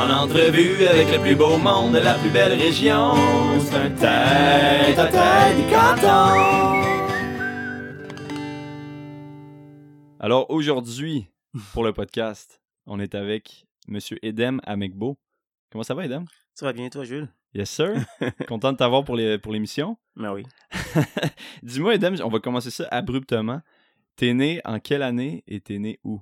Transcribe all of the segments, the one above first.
En entrevue avec le plus beau monde de la plus belle région. C'est un tête à tête du canton. Alors aujourd'hui, pour le podcast, on est avec Monsieur Edem Amekbo. Comment ça va, Edem? Ça va bien, toi, Jules? Yes, sir. Content de t'avoir pour les- pour l'émission. Ben oui. Dis-moi, Edem, on va commencer ça abruptement. T'es né en quelle année et t'es né où?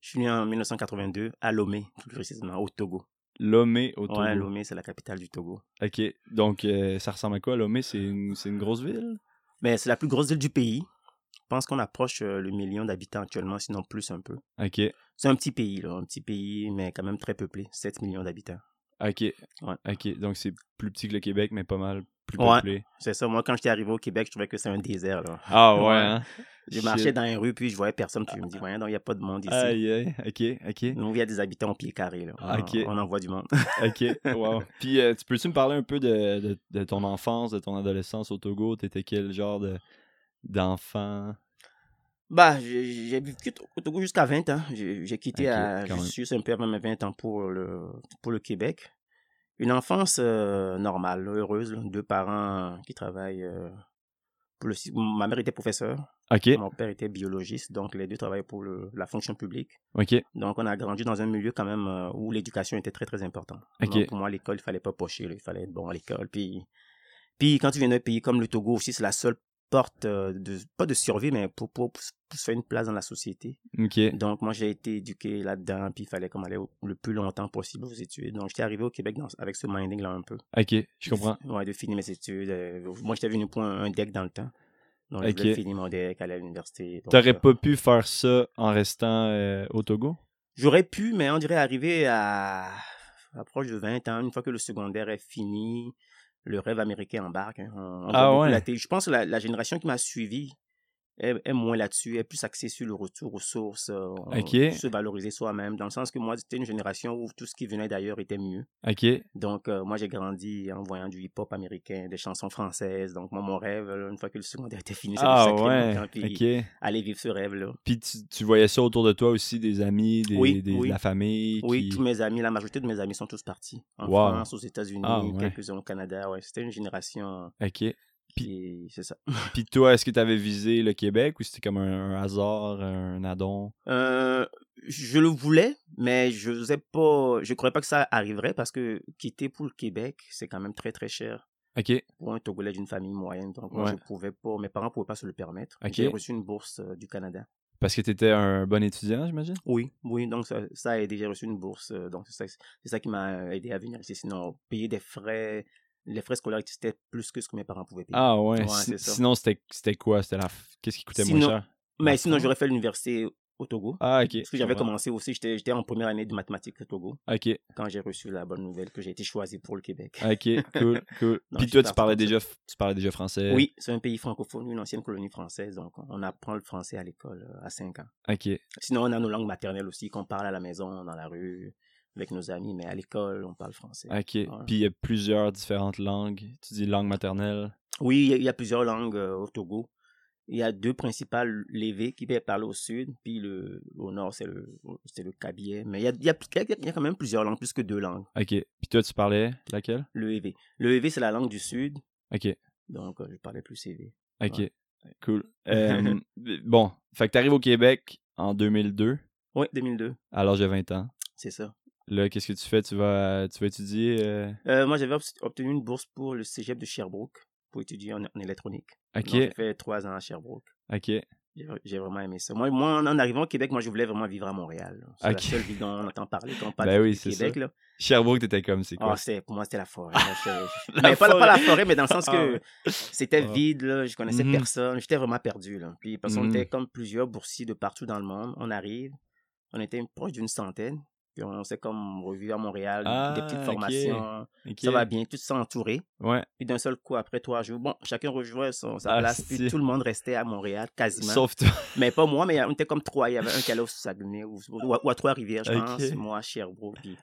Je suis né en 1982 à Lomé, plus précisément, au Togo. Lomé au Togo. Ouais, Lomé, c'est la capitale du Togo. Ok, donc euh, ça ressemble à quoi, Lomé? C'est une, une grosse ville? Mais c'est la plus grosse ville du pays. Je pense qu'on approche euh, le million d'habitants actuellement, sinon plus un peu. Ok, C'est un petit pays, là, un petit pays, mais quand même très peuplé, 7 millions d'habitants. ok. Ouais. Ok, donc c'est plus petit que le Québec, mais pas mal plus Ouais. peuplé. C'est ça, moi, quand j'étais arrivé au Québec, je trouvais que c'est un désert, là. Ah ouais, Ouais. hein? Je Shit. marchais dans les rues, puis je voyais personne, puis je me dis, voyons, donc, il n'y a pas de monde ici. Aïe, aïe, ok, ok. Nous, il y a des habitants au pied carré, là. Ah. On, on en voit du monde. Ok, wow. Puis, euh, tu peux-tu me parler un peu de, de, de ton enfance, de ton adolescence au Togo? T'étais quel genre de d'enfant? Bah, j'ai j'ai vécu au Togo jusqu'à 20 ans. J'ai j'ai quitté à juste un peu avant mes 20 ans pour le, pour le Québec. Une enfance euh, normale, heureuse. là. Deux parents qui travaillent. euh, pour le, ma mère était professeure, Ok, mon père était biologiste, donc les deux travaillaient pour le, la fonction publique. ok, Donc on a grandi dans un milieu quand même euh, où l'éducation était très très importante. Ok. Donc pour moi, l'école, il fallait pas pocher, là, il fallait être bon à l'école. Puis, puis quand tu viens d'un pays comme le Togo aussi, c'est la seule porte, euh, de, pas de survie, mais pour, pour, pour se faire une place dans la société. ok. Donc, moi, j'ai été éduqué là-dedans, puis il fallait comme aller au- le plus longtemps possible aux études. Donc, j'étais arrivé au Québec dans- avec ce minding-là un peu. Ok, je comprends. Ouais, de finir mes études. Euh, moi, j'étais venu pour un, un deck dans le temps. Donc, Ok. je voulais finir mon deck, aller à l'université. T'aurais euh, pas pu faire ça en restant euh, au Togo? J'aurais pu, mais on dirait arriver à, à proche de 20 ans, une fois que le secondaire est fini, le rêve américain embarque. hein. On, on voit Ah beaucoup ouais. la télé. Je pense que la, la génération qui m'a suivi est, est moins là-dessus, est plus axée sur le retour aux sources, euh, Ok. se valoriser soi-même, dans le sens que moi, c'était une génération où tout ce qui venait d'ailleurs était mieux. Donc, euh, moi, j'ai grandi en voyant du hip-hop américain, des chansons françaises. Donc, moi, mon rêve, une fois que le secondaire était fini, c'était ah ouais, puis aller vivre ce rêve-là. Puis tu, tu voyais ça autour de toi aussi, des amis, des, Oui, des- oui. de la famille? Oui, tous mes amis, la majorité de mes amis sont tous partis. En Wow. France, aux États-Unis, Ah, ouais. quelques-uns au Canada. Ouais, c'était une génération. Ok. Puis c'est ça. Puis toi, est-ce que t'avais visé le Québec ou c'était comme un, un hasard, un addon? Euh, je le voulais, mais je n'osais pas. Je croyais pas que ça arriverait parce que quitter pour le Québec, c'est quand même très très cher Ok, pour un Togolais d'une famille moyenne. Donc moi, Ouais. je pouvais pas. Mes parents pouvaient pas se le permettre. Ok. J'ai reçu une bourse euh, du Canada. parce que t'étais un bon étudiant, j'imagine? Oui, oui. Donc ça, ça a aidé. J'ai reçu une bourse. euh, donc c'est ça, c'est ça qui m'a aidé à venir ici. Sinon, payer des frais. Les frais scolaires, c'était plus que ce que mes parents pouvaient payer. Ah ouais, Ouais, si- ça. sinon c'était quoi? C'était la... Qu'est-ce qui coûtait moins cher? Mais sinon, j'aurais fait l'université au Togo. Ah ok. Parce que j'avais commencé aussi, j'étais en première année de mathématiques au Togo Ok, quand j'ai reçu la bonne nouvelle que j'ai été choisi pour le Québec. ok, cool, cool. Non, Puis toi, tu parlais déjà, tu parlais déjà français? Oui, c'est un pays francophone, une ancienne colonie française, donc on apprend le français à l'école euh, à 5 ans. Ok, Sinon, on a nos langues maternelles aussi qu'on parle à la maison, dans la rue, avec nos amis, mais à l'école, on parle français. ok. Ouais. Puis il y a plusieurs différentes langues. Tu dis langue maternelle? Oui, il y a- il y, a plusieurs langues euh, au Togo. Il y a deux principales, l'évé qui est parlé au sud, puis le, au nord, c'est le, c'est le kabyé. Mais il y a, y, a, il y a quand même plusieurs langues, plus que deux langues. Ok. Puis toi, tu parlais laquelle? Le EV. Le EV, c'est la langue du sud, Ok, donc euh, je parlais plus EV. ok. Ouais. Cool. Euh, bon, fait que t'arrives au Québec en 2002, Oui, 2002, à l'âge de 20 ans. c'est ça. Là, qu'est-ce que tu fais? Tu vas, tu vas étudier? euh, Euh, moi, j'avais obtenu une bourse pour le cégep de Sherbrooke pour étudier en, en électronique. Ok, J'ai fait trois ans à Sherbrooke. ok. J'ai vraiment aimé ça. Moi, moi, en arrivant au Québec, moi, je voulais vraiment vivre à Montréal. C'est la seule ville dont on entend parler quand on parle Ben du oui, c'est Québec. ça. Là. Sherbrooke, t'étais comme, c'est Ah, quoi? c'était- pour moi, c'était la forêt. La mais pas, la- pas la forêt. mais dans le sens Ah que c'était Ah. vide, là. je connaissais Mhm. personne, j'étais vraiment perdu. Là. Puis parce qu'on Mhm. était comme plusieurs boursiers de partout dans le monde. On arrive, on était proche d'une centaine. Puis on s'est comme revu à Montréal, Ah, des petites formations. Ok. Ça va bien, tout ça entouré. Ouais. Puis d'un seul coup, après trois jours, bon, chacun rejoint son, sa Ah, place. Puis tout le monde restait à Montréal, quasiment. Sauf toi. Mais pas moi, mais on était comme trois. Il y avait un qui allait au Saguenay ou, ou à, à Trois-Rivières, je pense. Moi, à Sherbrooke. Puis,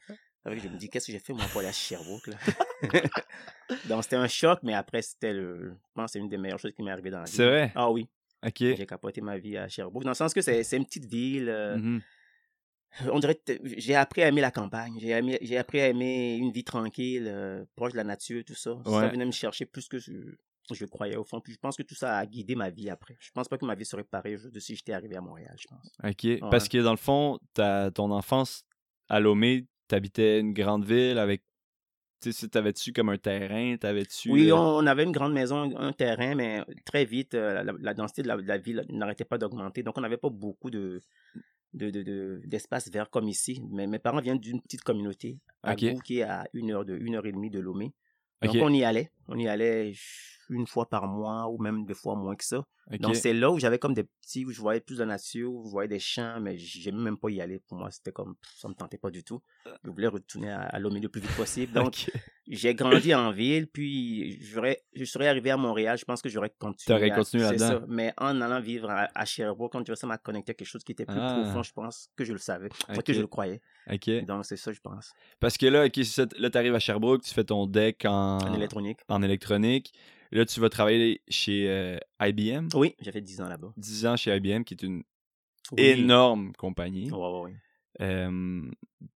je me dis, qu'est-ce que j'ai fait, moi, pour aller à Sherbrooke, là? Donc, c'était un choc, mais après, c'était le. Je pense que c'est une des meilleures choses qui m'est arrivée dans la vie. C'est vrai? Ah oui. Ok. J'ai capoté ma vie à Sherbrooke. Dans le sens que c'est une petite ville. euh, Mhm. On dirait, que j'ai appris à aimer la campagne. J'ai appris à aimer une vie tranquille, euh, proche de la nature, tout ça. Ça venait me chercher plus que je, je croyais au fond. Puis je pense que tout ça a guidé ma vie après. Je pense pas que ma vie serait pareille aujourd'hui si j'étais arrivé à Montréal, je pense. OK. Parce que dans le fond, ton enfance à Lomé, t'habitais une grande ville avec. Tu sais, t'avais-tu comme un terrain? T'avais-tu. Oui, euh, on, on avait une grande maison, un terrain, mais très vite, euh, la, la densité de la, de la ville n'arrêtait pas d'augmenter. Donc, on n'avait pas beaucoup de de- de- de- d'espace vert comme ici. Mais mes parents viennent d'une petite communauté à Ok. Gou, qui est à une heure, de, une heure et demie de Lomé. Donc, on y allait. On y allait une fois par mois ou même des fois moins que ça. Donc, c'est là où j'avais comme des petits, où je voyais plus de nature, où je voyais des champs, mais j'aimais même pas y aller. Pour moi, c'était comme, ça me tentait pas du tout. Je voulais retourner à, à le plus vite possible. Donc, j'ai grandi en ville, puis je serais arrivé à Montréal, je pense que j'aurais continué. À- continué là-dedans. Mais en allant vivre à, à Sherbrooke, quand tu vois, ça m'a connecté à quelque chose qui était plus Ah. profond, je pense, que je le savais, Enfin, Ok. que je le croyais. Donc, c'est ça, je pense. Parce que là, là, t'arrives à Sherbrooke, tu fais ton deck en, En électronique. en électronique. Là, tu vas travailler chez euh, IBM. Oui, j'ai fait 10 ans là-bas. 10 ans chez IBM, qui est une Oui. énorme compagnie. Ouais. Euh,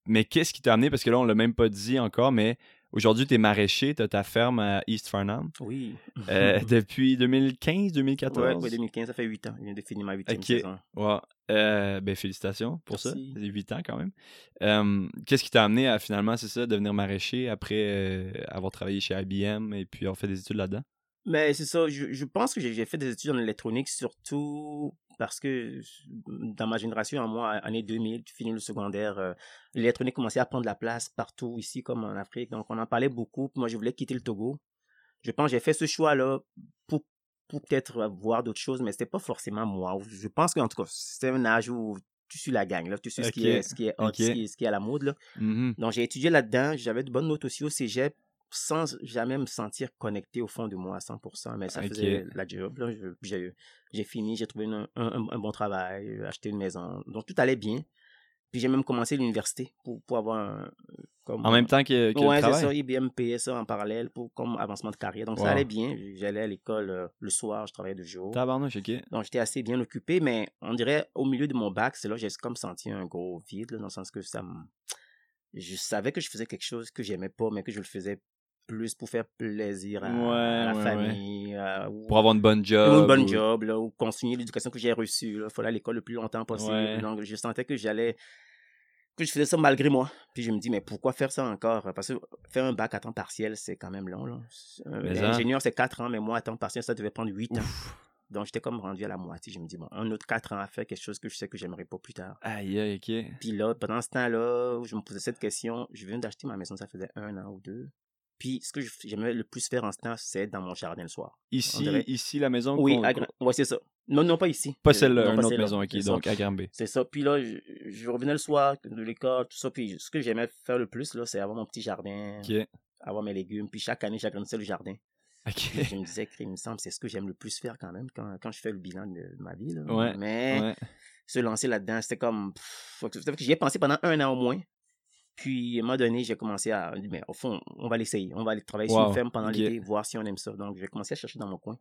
mais qu'est-ce qui t'a amené, parce que là, on l'a même pas dit encore, mais aujourd'hui, tu es maraîcher, tu as ta ferme à East Farnham Oui. euh, depuis 2015, 2014. Ouais, ouais, 2015, ça fait 8 ans. Je viens de finir ma 8 Ok. saison. Ouais. Euh, ben, félicitations pour Merci. ça. C'est 8 ans quand même. Euh, Qu'est-ce qui t'a amené à finalement, c'est ça, devenir maraîcher après avoir travaillé chez IBM et puis avoir fait des études là-dedans? Mais c'est ça, je, je pense que j'ai fait des études en électronique surtout parce que dans ma génération, en moi, année 2000, tu finis le secondaire, euh, l'électronique commençait à prendre la place partout ici comme en Afrique. Donc on en parlait beaucoup. Moi, je voulais quitter le Togo. Je pense que j'ai fait ce choix-là pour, pour peut-être voir d'autres choses, mais c'était pas forcément moi. Je pense qu'en tout cas, c'était un âge où tu suis la gang, là. tu suis ce, qui est, ce qui est hot, ce, qui est, ce qui est à la mode. Là. Mhm. Donc, j'ai étudié là-dedans. J'avais de bonnes notes aussi au cégep sans jamais me sentir connecté au fond de moi à 100%. Mais ça faisait la job. J'ai fini, j'ai trouvé un, un- un bon travail, euh, acheté une maison. Donc, tout allait bien. Puis, j'ai même commencé l'université pour, pour avoir un... Comme, En même temps que, que Ouais, le travail? ça. IBM payait ça en parallèle pour, comme avancement de carrière. Donc, Wow. ça allait bien. J'allais à l'école euh, le soir, je travaillais de jour. Tabarnouche, OK. Donc, j'étais assez bien occupé, mais on dirait au milieu de mon bac, c'est là que j'ai comme senti un gros vide, là, dans le sens que ça me. Je savais que je faisais quelque chose que j'aimais pas, mais que je le faisais plus pour faire plaisir à, Ouais, à la ouais, ouais. famille, à- ou- Pour avoir une bonne ou job. une bonne ou- job, là, ou continuer l'éducation que j'ai reçue. Il fallait à l'école le plus longtemps possible. Ouais. Donc, je sentais que j'allais. que je faisais ça malgré moi. Puis je me dis, mais pourquoi faire ça encore? Parce que faire un bac à temps partiel, c'est quand même long. Là. Euh. L'ingénieur, c'est 4 ans, mais moi, à temps partiel, ça devait prendre 8 ans. Donc, j'étais comme rendu à la moitié. Je me dis, bon, un autre 4 ans à faire quelque chose que je sais que j'aimerais pas plus tard. Aïe, aïe, OK. Puis là, pendant ce temps-là, où je me posais cette question, je viens d'acheter ma maison, ça faisait un an ou deux. Puis, ce que j'aimais le plus faire en ce temps, c'est dans mon jardin le soir. Ici, ici, la maison Oui, à Gra- ouais, c'est ça. Non, non, pas ici. Pas Euh, celle-là, une autre maison, OK. C'est ça. Donc, à Granby. C'est ça. Puis là, je, je revenais le soir de l'école, tout ça. Puis ce que j'aimais faire le plus, là, c'est avoir mon petit jardin, OK. avoir mes légumes. Puis chaque année, j'agrandissais le jardin. OK. Puis je me disais, il me semble, c'est ce que j'aime le plus faire quand même, quand, quand je fais le bilan de, de ma vie. Là. Ouais, Mais Ouais. se lancer là-dedans, c'était comme. J'y ai pensé pendant un an au moins. Puis, à un moment donné, j'ai commencé à. Mais au fond, on va l'essayer. On va aller travailler sur une ferme pendant l'été, voir si on aime ça. Donc, j'ai commencé à chercher dans mon coin.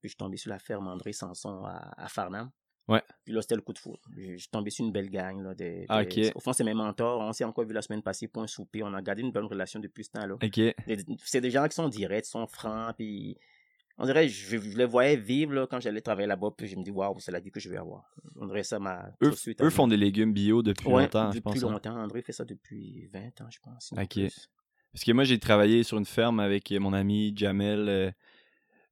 Puis, je suis tombé sur la ferme André Sanson à, à Farnham. Ouais. Puis là, c'était le coup de foudre. Je je suis tombé sur une belle gang. Là, des, Ah, des-. Au fond, c'est mes mentors. On s'est encore vu la semaine passée pour un souper. On a gardé une bonne relation depuis ce temps-là. OK. Des- C'est des gens qui sont directs, sont francs. Puis, on dirait, je, je les voyais vivre là, quand j'allais travailler là-bas. Puis, je me dis, waouh, c'est la vie que je vais avoir. On dirait ça m'a. Eux, suite eux font des légumes bio depuis Ouais, longtemps, je depuis pense. hein. longtemps. André fait ça depuis 20 ans, je pense. Ok. plus. Parce que moi, j'ai travaillé sur une ferme avec mon ami Jamel euh,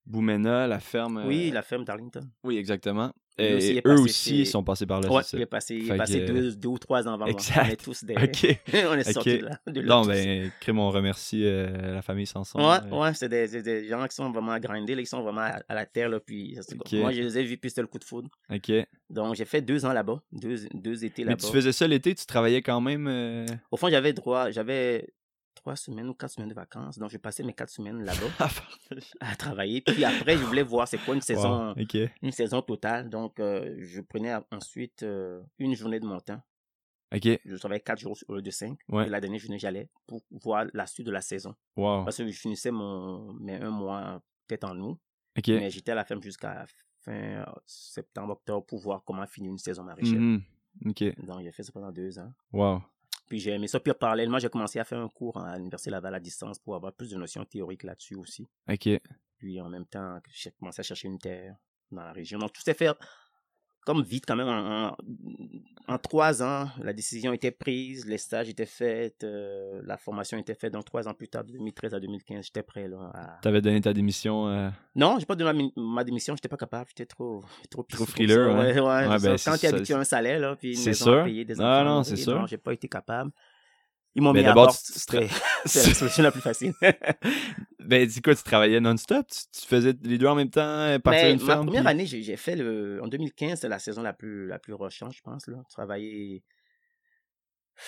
Boumena, la ferme. euh, Oui, la ferme d'Arlington. Oui, exactement. Et eux passé aussi chez- sont passés par là. Ouais, il est passé, il Fait est passé que- deux, deux ou trois ans avant. Exact. On est tous des... On est sortis de là. de Non, ben, crime, on remercie euh, la famille Sanson. Ouais, euh, ouais, c'est des, gens qui sont vraiment grindés, là, qui sont vraiment à, à la terre, là, puis moi, je les ai vus, puis c'était le coup de foudre. OK. Donc, j'ai fait deux ans là-bas, deux, deux étés Mais là-bas. tu faisais ça l'été, tu travaillais quand même. euh, Au fond, j'avais droit, j'avais trois semaines ou quatre semaines de vacances, donc j'ai passé mes quatre semaines là-bas à travailler. Puis après, je voulais voir c'est quoi une saison, Wow, une saison totale. Donc, euh, je prenais ensuite euh, une journée de mon temps. Je travaillais quatre jours au lieu de cinq. Ouais. Et la dernière journée, j'allais pour voir la suite de la saison. Wow. Parce que je finissais mon, mes un mois peut-être en août. OK. Mais j'étais à la ferme jusqu'à fin euh, septembre, octobre pour voir comment finir une saison maraîchère. Ok. Donc, j'ai fait ça pendant deux ans. Wow. Puis j'ai aimé ça. Puis parallèlement, j'ai commencé à faire un cours à l'Université Laval à distance pour avoir plus de notions théoriques là-dessus aussi. Ok. Puis en même temps, j'ai commencé à chercher une terre dans la région. Donc tout s'est fait comme vite quand même. En, en, en trois ans, la décision était prise, les stages étaient faits, euh, la formation était faite. Donc trois ans plus tard, de 2013 à 2015, j'étais prêt. Là, à... T'avais donné ta démission. euh, Non, j'ai pas donné ma, ma démission, j'étais pas capable, j'étais trop trop Trop frileux, hein. Ouais, ouais, Ouais, ben. Quand tu habitué à un salaire, là, puis une maison sûr. à payer, des Ah, enfants, non, et c'est sûr. Non, j'ai pas été capable. Ils m'ont Mais mis à bord, c'est la solution la plus facile. Ben, c'est quoi, tu travaillais non-stop? Tu, tu faisais les deux en même temps, partir d'une ma ferme? première puis- année, j'ai fait le. En 2015, c'était la saison la plus, la plus rushante, je pense. Là. Travailler.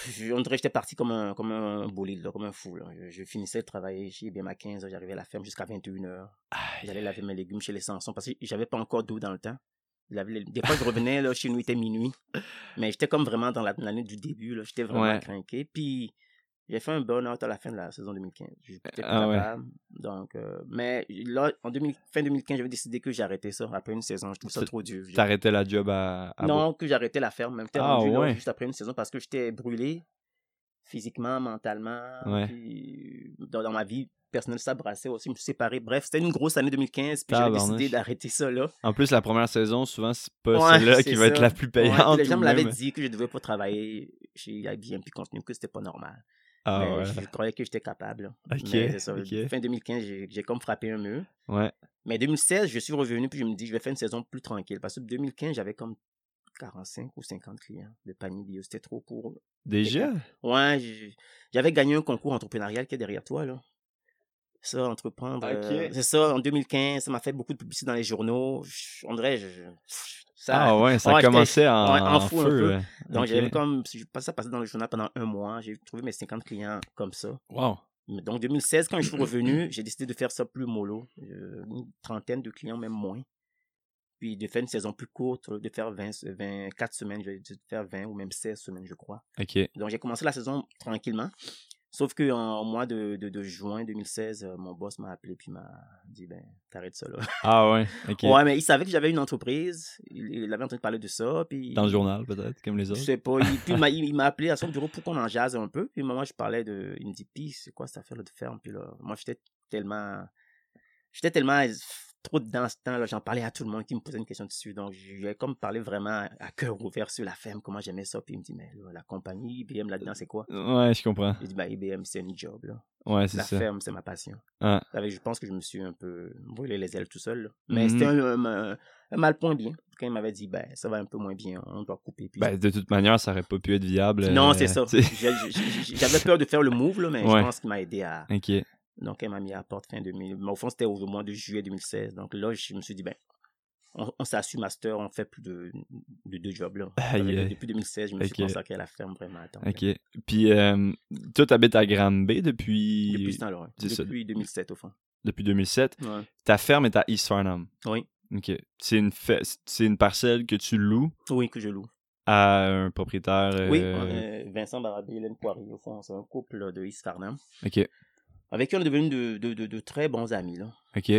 Je- On dirait que j'étais parti comme un, comme un bolide, là, comme un fou. Là. Je, je finissais de travailler chez IBM à 15h, j'arrivais à la ferme jusqu'à 21h. Aïe. J'allais laver mes légumes chez les Sansons parce que j'avais pas encore d'eau dans le temps. Il avait les- Des fois, je revenais, là, chez nous, il était minuit. Mais j'étais comme vraiment dans la- l'année du début, là. J'étais vraiment Ouais. craqué. Puis, j'ai fait un burn-out à la fin de la saison 2015. J'étais plus Ah ouais. Donc, euh, mais là, en 2000 fin 2015, j'avais décidé que j'arrêtais ça après une saison. Je trouve ça trop dur. T'arrêtais la job à, à non, que j'arrêtais la ferme. Même Ah rendu là ouais. juste après une saison parce que j'étais brûlé physiquement, mentalement. Ouais. Puis dans, dans ma vie personnelle, ça brassait aussi. Je me suis séparé. Bref, c'était une grosse année 2015. Puis Tabarnouche. décidé d'arrêter ça là. En plus, la première saison, souvent, c'est pas Ouais, celle-là qui va être la plus payante. les gens me l'avaient dit que je devais pas travailler chez IBM puis continuer, que c'était pas normal. Ah mais ouais. je croyais que j'étais capable. là. Ok, Mais c'est ça. ok. Fin 2015, j'ai j'ai comme frappé un mur. Ouais. Mais 2016, je suis revenu puis je me dis, je vais faire une saison plus tranquille. Parce que 2015, j'avais comme 45 ou 50 clients de panier bio. C'était trop pour. Déjà? Ouais, j'ai- j'avais gagné un concours entrepreneurial qui est derrière toi, là. Ça, entreprendre. Euh, c'est ça, en 2015, ça m'a fait beaucoup de publicité dans les journaux. Je- On dirait, je- je- ça, Ah ouais, ça ouais, commençait en, ouais, en en fou feu. ouais. Donc, Ok. j'avais comme, je passais ça dans le journal pendant un mois. J'ai trouvé mes 50 clients comme ça. Wow. Donc, 2016, quand je suis revenu, j'ai décidé de faire ça plus mollo. Euh, Une trentaine de clients, même moins. Puis de faire une saison plus courte, de faire 20, 24 semaines, dû faire 20 ou même 16 semaines, je crois. Ok. Donc, j'ai commencé la saison tranquillement. Sauf qu'en mois de, de, de juin 2016, euh, mon boss m'a appelé puis m'a dit, ben, t'arrêtes ça là. Ah ouais, ok. Ouais, mais il savait que j'avais une entreprise. Il, il avait entendu parler de ça. Puis Dans le journal, peut-être, comme les je autres. sais pas. Il, puis il m'a- il m'a appelé à son bureau pour qu'on en jase un peu. Puis moi, je parlais de. Il me dit, pis c'est quoi cette affaire-là de ferme? Puis là, moi, j'étais tellement. J'étais tellement trop dedans ce temps-là. J'en parlais à tout le monde qui me posait une question dessus. Donc, j'ai comme parlé vraiment à cœur ouvert sur la ferme, comment j'aimais ça. Puis il me dit, mais là, la compagnie, IBM là-dedans, c'est quoi? Ouais, je comprends. Il dit, bah, IBM, c'est une job, là. Ouais, c'est La ça. ferme, c'est ma passion. Ah. Avec- Je pense que je me suis un peu brûlé les ailes tout seul. là. Mais Mhm. c'était un, un, un mal point bien. Quand il m'avait dit, ben, ça va un peu moins bien, on doit couper. Puis Ben, de toute manière, ça aurait pas pu être viable. non, euh, c'est ça. J'avais peur de faire le move, là, mais Ouais. je pense qu'il m'a aidé à. Ok. Donc, elle m'a mis à la porte fin 2000. Mais au fond, c'était au mois de juillet 2016. Donc là, je me suis dit, ben, on, on s'assume master, on fait plus de, de deux jobs. Là. Depuis 2016, je me suis consacré à la ferme vraiment à temps. Ok. Puis, euh, toi, t'habites à Granby depuis... Depuis ce temps-là, ouais. c'est ça. Depuis 2007, au fond. depuis 2007. Ouais. Ta ferme est à East Farnham. Oui. Ok. C'est une, fa- c'est une parcelle que tu loues? Oui, que je loue. à un propriétaire. Oui, euh, euh, Vincent Barabé, Hélène Poirier, au fond, c'est un couple de East Farnham. Ok. Avec qui on est devenu de, de, de, de très bons amis, là.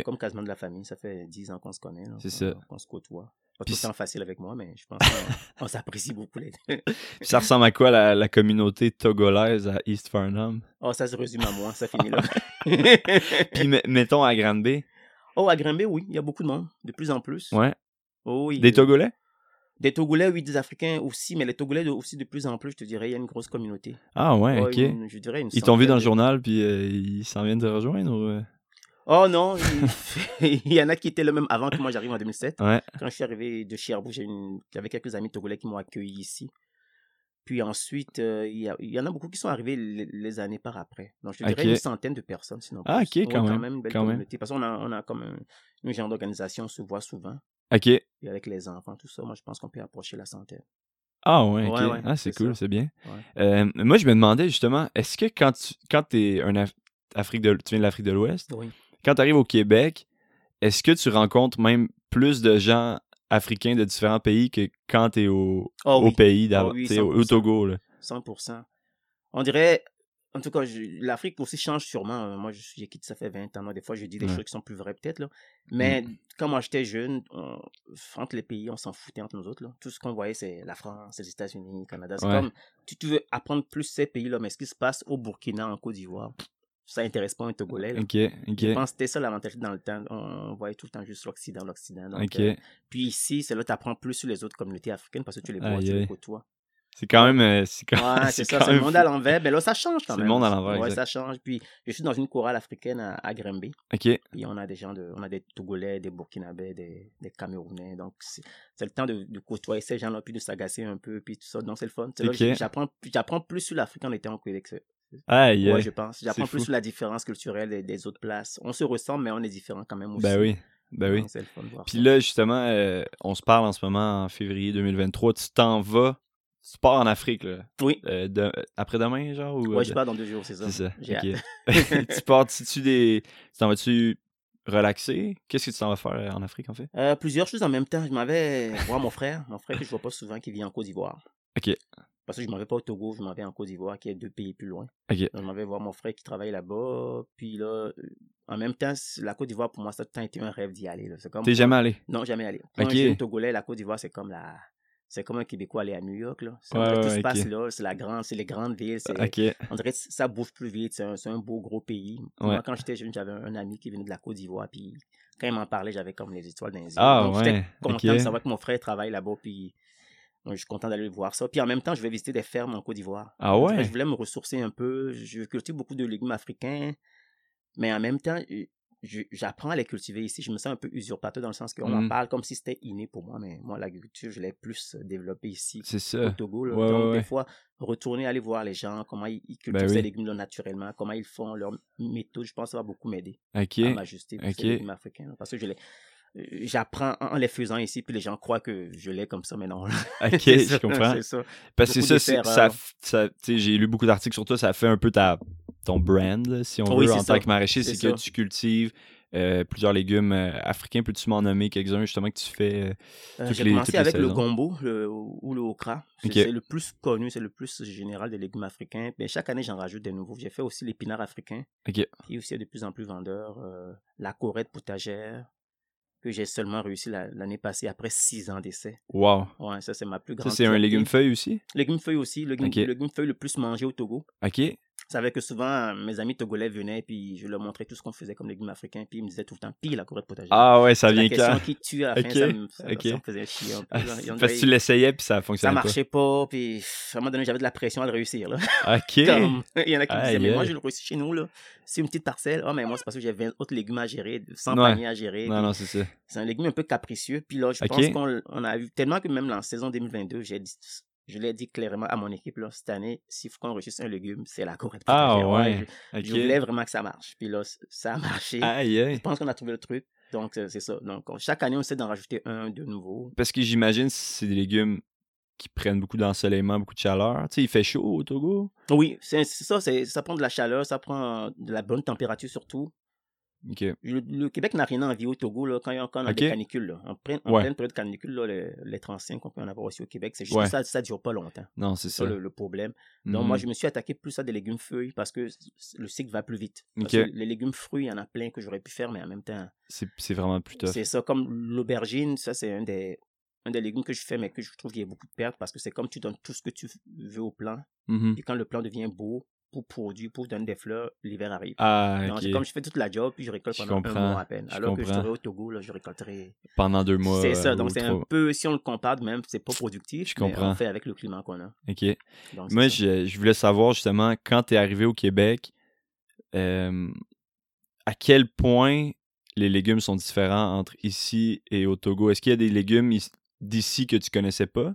Comme quasiment de la famille. Ça fait 10 ans qu'on se connaît. C'est qu'on- ça. Qu'on se côtoie. Pas tout le temps facile avec moi, mais je pense qu'on on s'apprécie beaucoup les deux. Puis ça ressemble à quoi la, la communauté togolaise à East Farnham? Oh, ça se résume à moi, ça finit là. Puis, me- mettons à Granby. oh, à Grimby, oui, il y a beaucoup de monde, de plus en plus. Ouais. Oh, oui. Des Togolais? Des Togolais, oui, des Africains aussi, mais les Togolais aussi de plus en plus, je te dirais, il y a une grosse communauté. Ah ouais, ok. une- je dirais une Ils t'ont vu dans le journal, puis euh, ils s'en viennent te rejoindre? ou, euh? Oh non, il... y en a qui étaient là même avant que moi j'arrive en 2007. Ouais. Quand je suis arrivé de Cherbourg, une... j'avais quelques amis togolais qui m'ont accueilli ici. Puis ensuite, euh, il y, en a beaucoup qui sont arrivés les, les années par après. Donc, je te dirais une centaine de personnes, sinon Ah, ok, quand Ouais, même, une belle quand même. communauté. Parce qu'on a, on a comme un, un genre d'organisation, on se voit souvent. Ok. Et avec les enfants, tout ça, moi, je pense qu'on peut approcher la centaine. Ah ouais, ok. Ouais, ouais, ah, c'est cool, c'est bien. Ouais. Euh, moi, je me demandais justement, est-ce que quand tu quand es un Af- Afrique de, tu viens de l'Afrique de l'Ouest, Oui. quand tu arrives au Québec, est-ce que tu rencontres même plus de gens africains de différents pays que quand tu es au, Oh au oui, pays, Oh oui, au, au 100%. Togo? Là? 100%. On dirait, en tout cas, l'Afrique aussi change sûrement. hein. Moi, j'ai quitté ça fait 20 ans. Des fois, je dis des Ouais. choses qui sont plus vraies, peut-être. Là. Mais quand moi, j'étais jeune, on- entre les pays, on s'en foutait entre nous autres. Là. Tout ce qu'on voyait, c'est la France, les États-Unis, le Canada. C'est Ouais. comme, tu, tu veux apprendre plus ces pays-là, mais ce qui se passe au Burkina, en Côte d'Ivoire, ça intéresse pas un Togolais. là. Ok, ok, Je pense que c'était ça la mentalité dans le temps. On voyait tout le temps juste l'Occident, l'Occident. Donc, ok. euh, puis ici, c'est là que tu apprends plus sur les autres communautés africaines parce que tu les vois, Aïe, tu les aïe. côtoies. C'est quand même. euh, C'est quand, Ouais, c'est ça, c'est le monde à l'envers. Mais là, ça change quand C'est même. le monde à l'envers, Ouais, exact. ça change. Puis, je suis dans une chorale africaine à, à Grimby. Ok, Puis, on a des gens de, on a des Togolais, des Burkinabés, des, des Camerounais. Donc, c'est c'est le temps de, de côtoyer ces gens-là, puis de s'agacer un peu, puis tout ça. Donc, c'est le fun. C'est j'apprends, j'apprends plus sur l'Afrique en étant au Québec. c'est- aïe, Ouais, je pense. J'apprends c'est plus fou. sur la différence culturelle des, des autres places. On se ressemble, mais on est différents quand même aussi. Ben oui, ben oui. Donc, c'est Puis ça. là, justement, euh, on se parle en ce moment en février 2023. Tu t'en vas, tu pars en Afrique, là. Oui. Euh, de- après-demain, genre ou, euh, Ouais, je de- pars dans deux jours, c'est ça. C'est ça. J'ai ok. tu pars-tu des. Tu t'en vas-tu relaxer? Qu'est-ce que tu t'en vas faire euh, en Afrique, en fait? Euh, plusieurs choses en même temps. Je m'en vais voir mon frère, mon frère que je vois pas souvent, qui vit en Côte d'Ivoire. Ok. Parce que je m'en vais pas au Togo, je m'en vais en Côte d'Ivoire, qui est deux pays plus loin. Ok. Donc, je m'en vais voir mon frère qui travaille là-bas. Puis là, euh, en même temps, la Côte d'Ivoire, pour moi, ça a été un rêve d'y aller. là. C'est comme T'es jamais allé? Non, jamais allé. Ok. un jeune Togolais, la Côte d'Ivoire, c'est comme la... C'est comme un Québécois aller à New York, là. C'est- Ouais, tout ouais, se passe là, c'est la grande, c'est les grandes villes, c'est... Ok. On dirait que ça bouge plus vite, c'est un, un beau gros pays. Ouais. Moi, quand j'étais jeune, j'avais un ami qui venait de la Côte d'Ivoire, puis quand il m'en parlait, j'avais comme les étoiles dans les yeux. Ah, Donc, j'étais content de savoir que mon frère travaille là-bas, puis je suis content d'aller voir ça. Puis en même temps, je vais visiter des fermes en Côte d'Ivoire. Ah ouais? Je voulais me ressourcer un peu. Je cultive beaucoup de légumes africains, mais en même temps, j'apprends à les cultiver ici. Je me sens un peu usurpateur dans le sens qu'on en parle comme si c'était inné pour moi, mais moi, l'agriculture, je l'ai plus euh, développée ici C'est au ça. Togo. là. Ouais, Donc, ouais, des fois, retourner aller voir les gens, comment ils, ils cultivent Ben ces oui. légumes-là naturellement, comment ils font leur méthode, je pense que ça va beaucoup m'aider à m'ajuster pour ok. ces légumes africains. là. parce que je les, euh, j'apprends en les faisant ici, puis les gens croient que je l'ai comme ça, mais non. là. Ok, je comprends. ça. Parce que ça, ça, ça j'ai lu beaucoup d'articles sur toi, ça fait un peu ta, ton brand, là, si on Oui, veut, en ça. tant que maraîcher, C'est que ça. tu cultives euh, plusieurs légumes euh, africains. Peux-tu m'en nommer quelques-uns, justement, que tu fais euh, J'ai commencé avec le gombo le- ou le okra. C'est Ok. c'est le plus connu, c'est le plus général des légumes africains. Mais chaque année, j'en rajoute des nouveaux. J'ai fait aussi l'épinard africain, Ok. qui est aussi de plus en plus vendeur. la corette potagère, que j'ai seulement réussi la- l'année passée après six ans d'essai. Wow. Ouais, ça, c'est ma plus Ça, grande c'est un légume feuille aussi? Légume feuille aussi, le légume, Ok. le légume feuille le plus mangé au Togo. Ok. Avec que souvent, mes amis togolais venaient, puis je leur montrais tout ce qu'on faisait comme légumes africains, puis ils me disaient tout le temps, pire la corette potagère. Ah ouais, ça la vient question qui tue à la fin, ça, me, ça, ok. ça me faisait chier. Ah, parce que tu l'essayais puis ça ça fonctionnait marchait pas, puis à un moment donné, j'avais de la pression à le réussir. Là. Ok. Comme, il y en a qui me disaient, mais moi, je le réussis chez nous, là. C'est une petite parcelle. Ah, mais moi, c'est parce que j'ai 20 autres légumes à gérer, 100 Ouais. paniers à gérer. Non, non, c'est ça. C'est un légume un peu capricieux. Puis là, je pense qu'on on a vu tellement que même la saison 2022, j'ai dit, je l'ai dit clairement à mon équipe, là, cette année, s'il faut qu'on réussisse un légume, c'est la corette Ah ouais. je, Ok. je voulais vraiment que ça marche. Puis là, ça a marché. Aïe, aïe. Je pense qu'on a trouvé le truc. Donc, c'est ça. Donc, on- chaque année, on essaie d'en rajouter un de nouveau. Parce que j'imagine c'est des légumes qui prennent beaucoup d'ensoleillement, beaucoup de chaleur. Tu sais, il fait chaud au Togo. Oui, c'est ça. Ça prend de la chaleur, ça prend de la bonne température surtout. Le, le Québec n'a rien à envier au Togo là, quand, il y a- quand on a Ok. des canicules. Là. En, pleine, en Ouais. pleine période de canicule, là, les, les 35 qu'on peut en avoir aussi au Québec, c'est juste Ouais. que ça, ça dure pas longtemps. Non, c'est ça. le, le problème. Donc, moi, Mhm. je me suis attaqué plus à des légumes feuilles parce que le cycle va plus vite. Parce Ok. que les légumes fruits, il y en a plein que j'aurais pu faire, mais en même temps, C'est vraiment plus tough. c'est ça. Comme l'aubergine, ça, c'est un des, un des légumes que je fais, mais que je trouve qu'il y a beaucoup de pertes parce que c'est comme tu donnes tout ce que tu veux au plant. Mhm. Puis quand le plant devient beau, pour produire, pour donner des fleurs, l'hiver arrive. Ah, Donc, ok. c'est comme je fais toute la job, puis je récolte Je pendant un comprends, mois à peine. je Alors que je serais au Togo, là, je récolterai. Pendant deux mois. c'est ça, euh, donc c'est un peu, si on le compare même, c'est pas productif. Je mais comprends. on fait avec le climat qu'on a. Ok. Donc, Moi, je, je voulais savoir justement, quand tu es arrivé au Québec, euh, à quel point les légumes sont différents entre ici et au Togo? Est-ce qu'il y a des légumes d'ici que tu connaissais pas?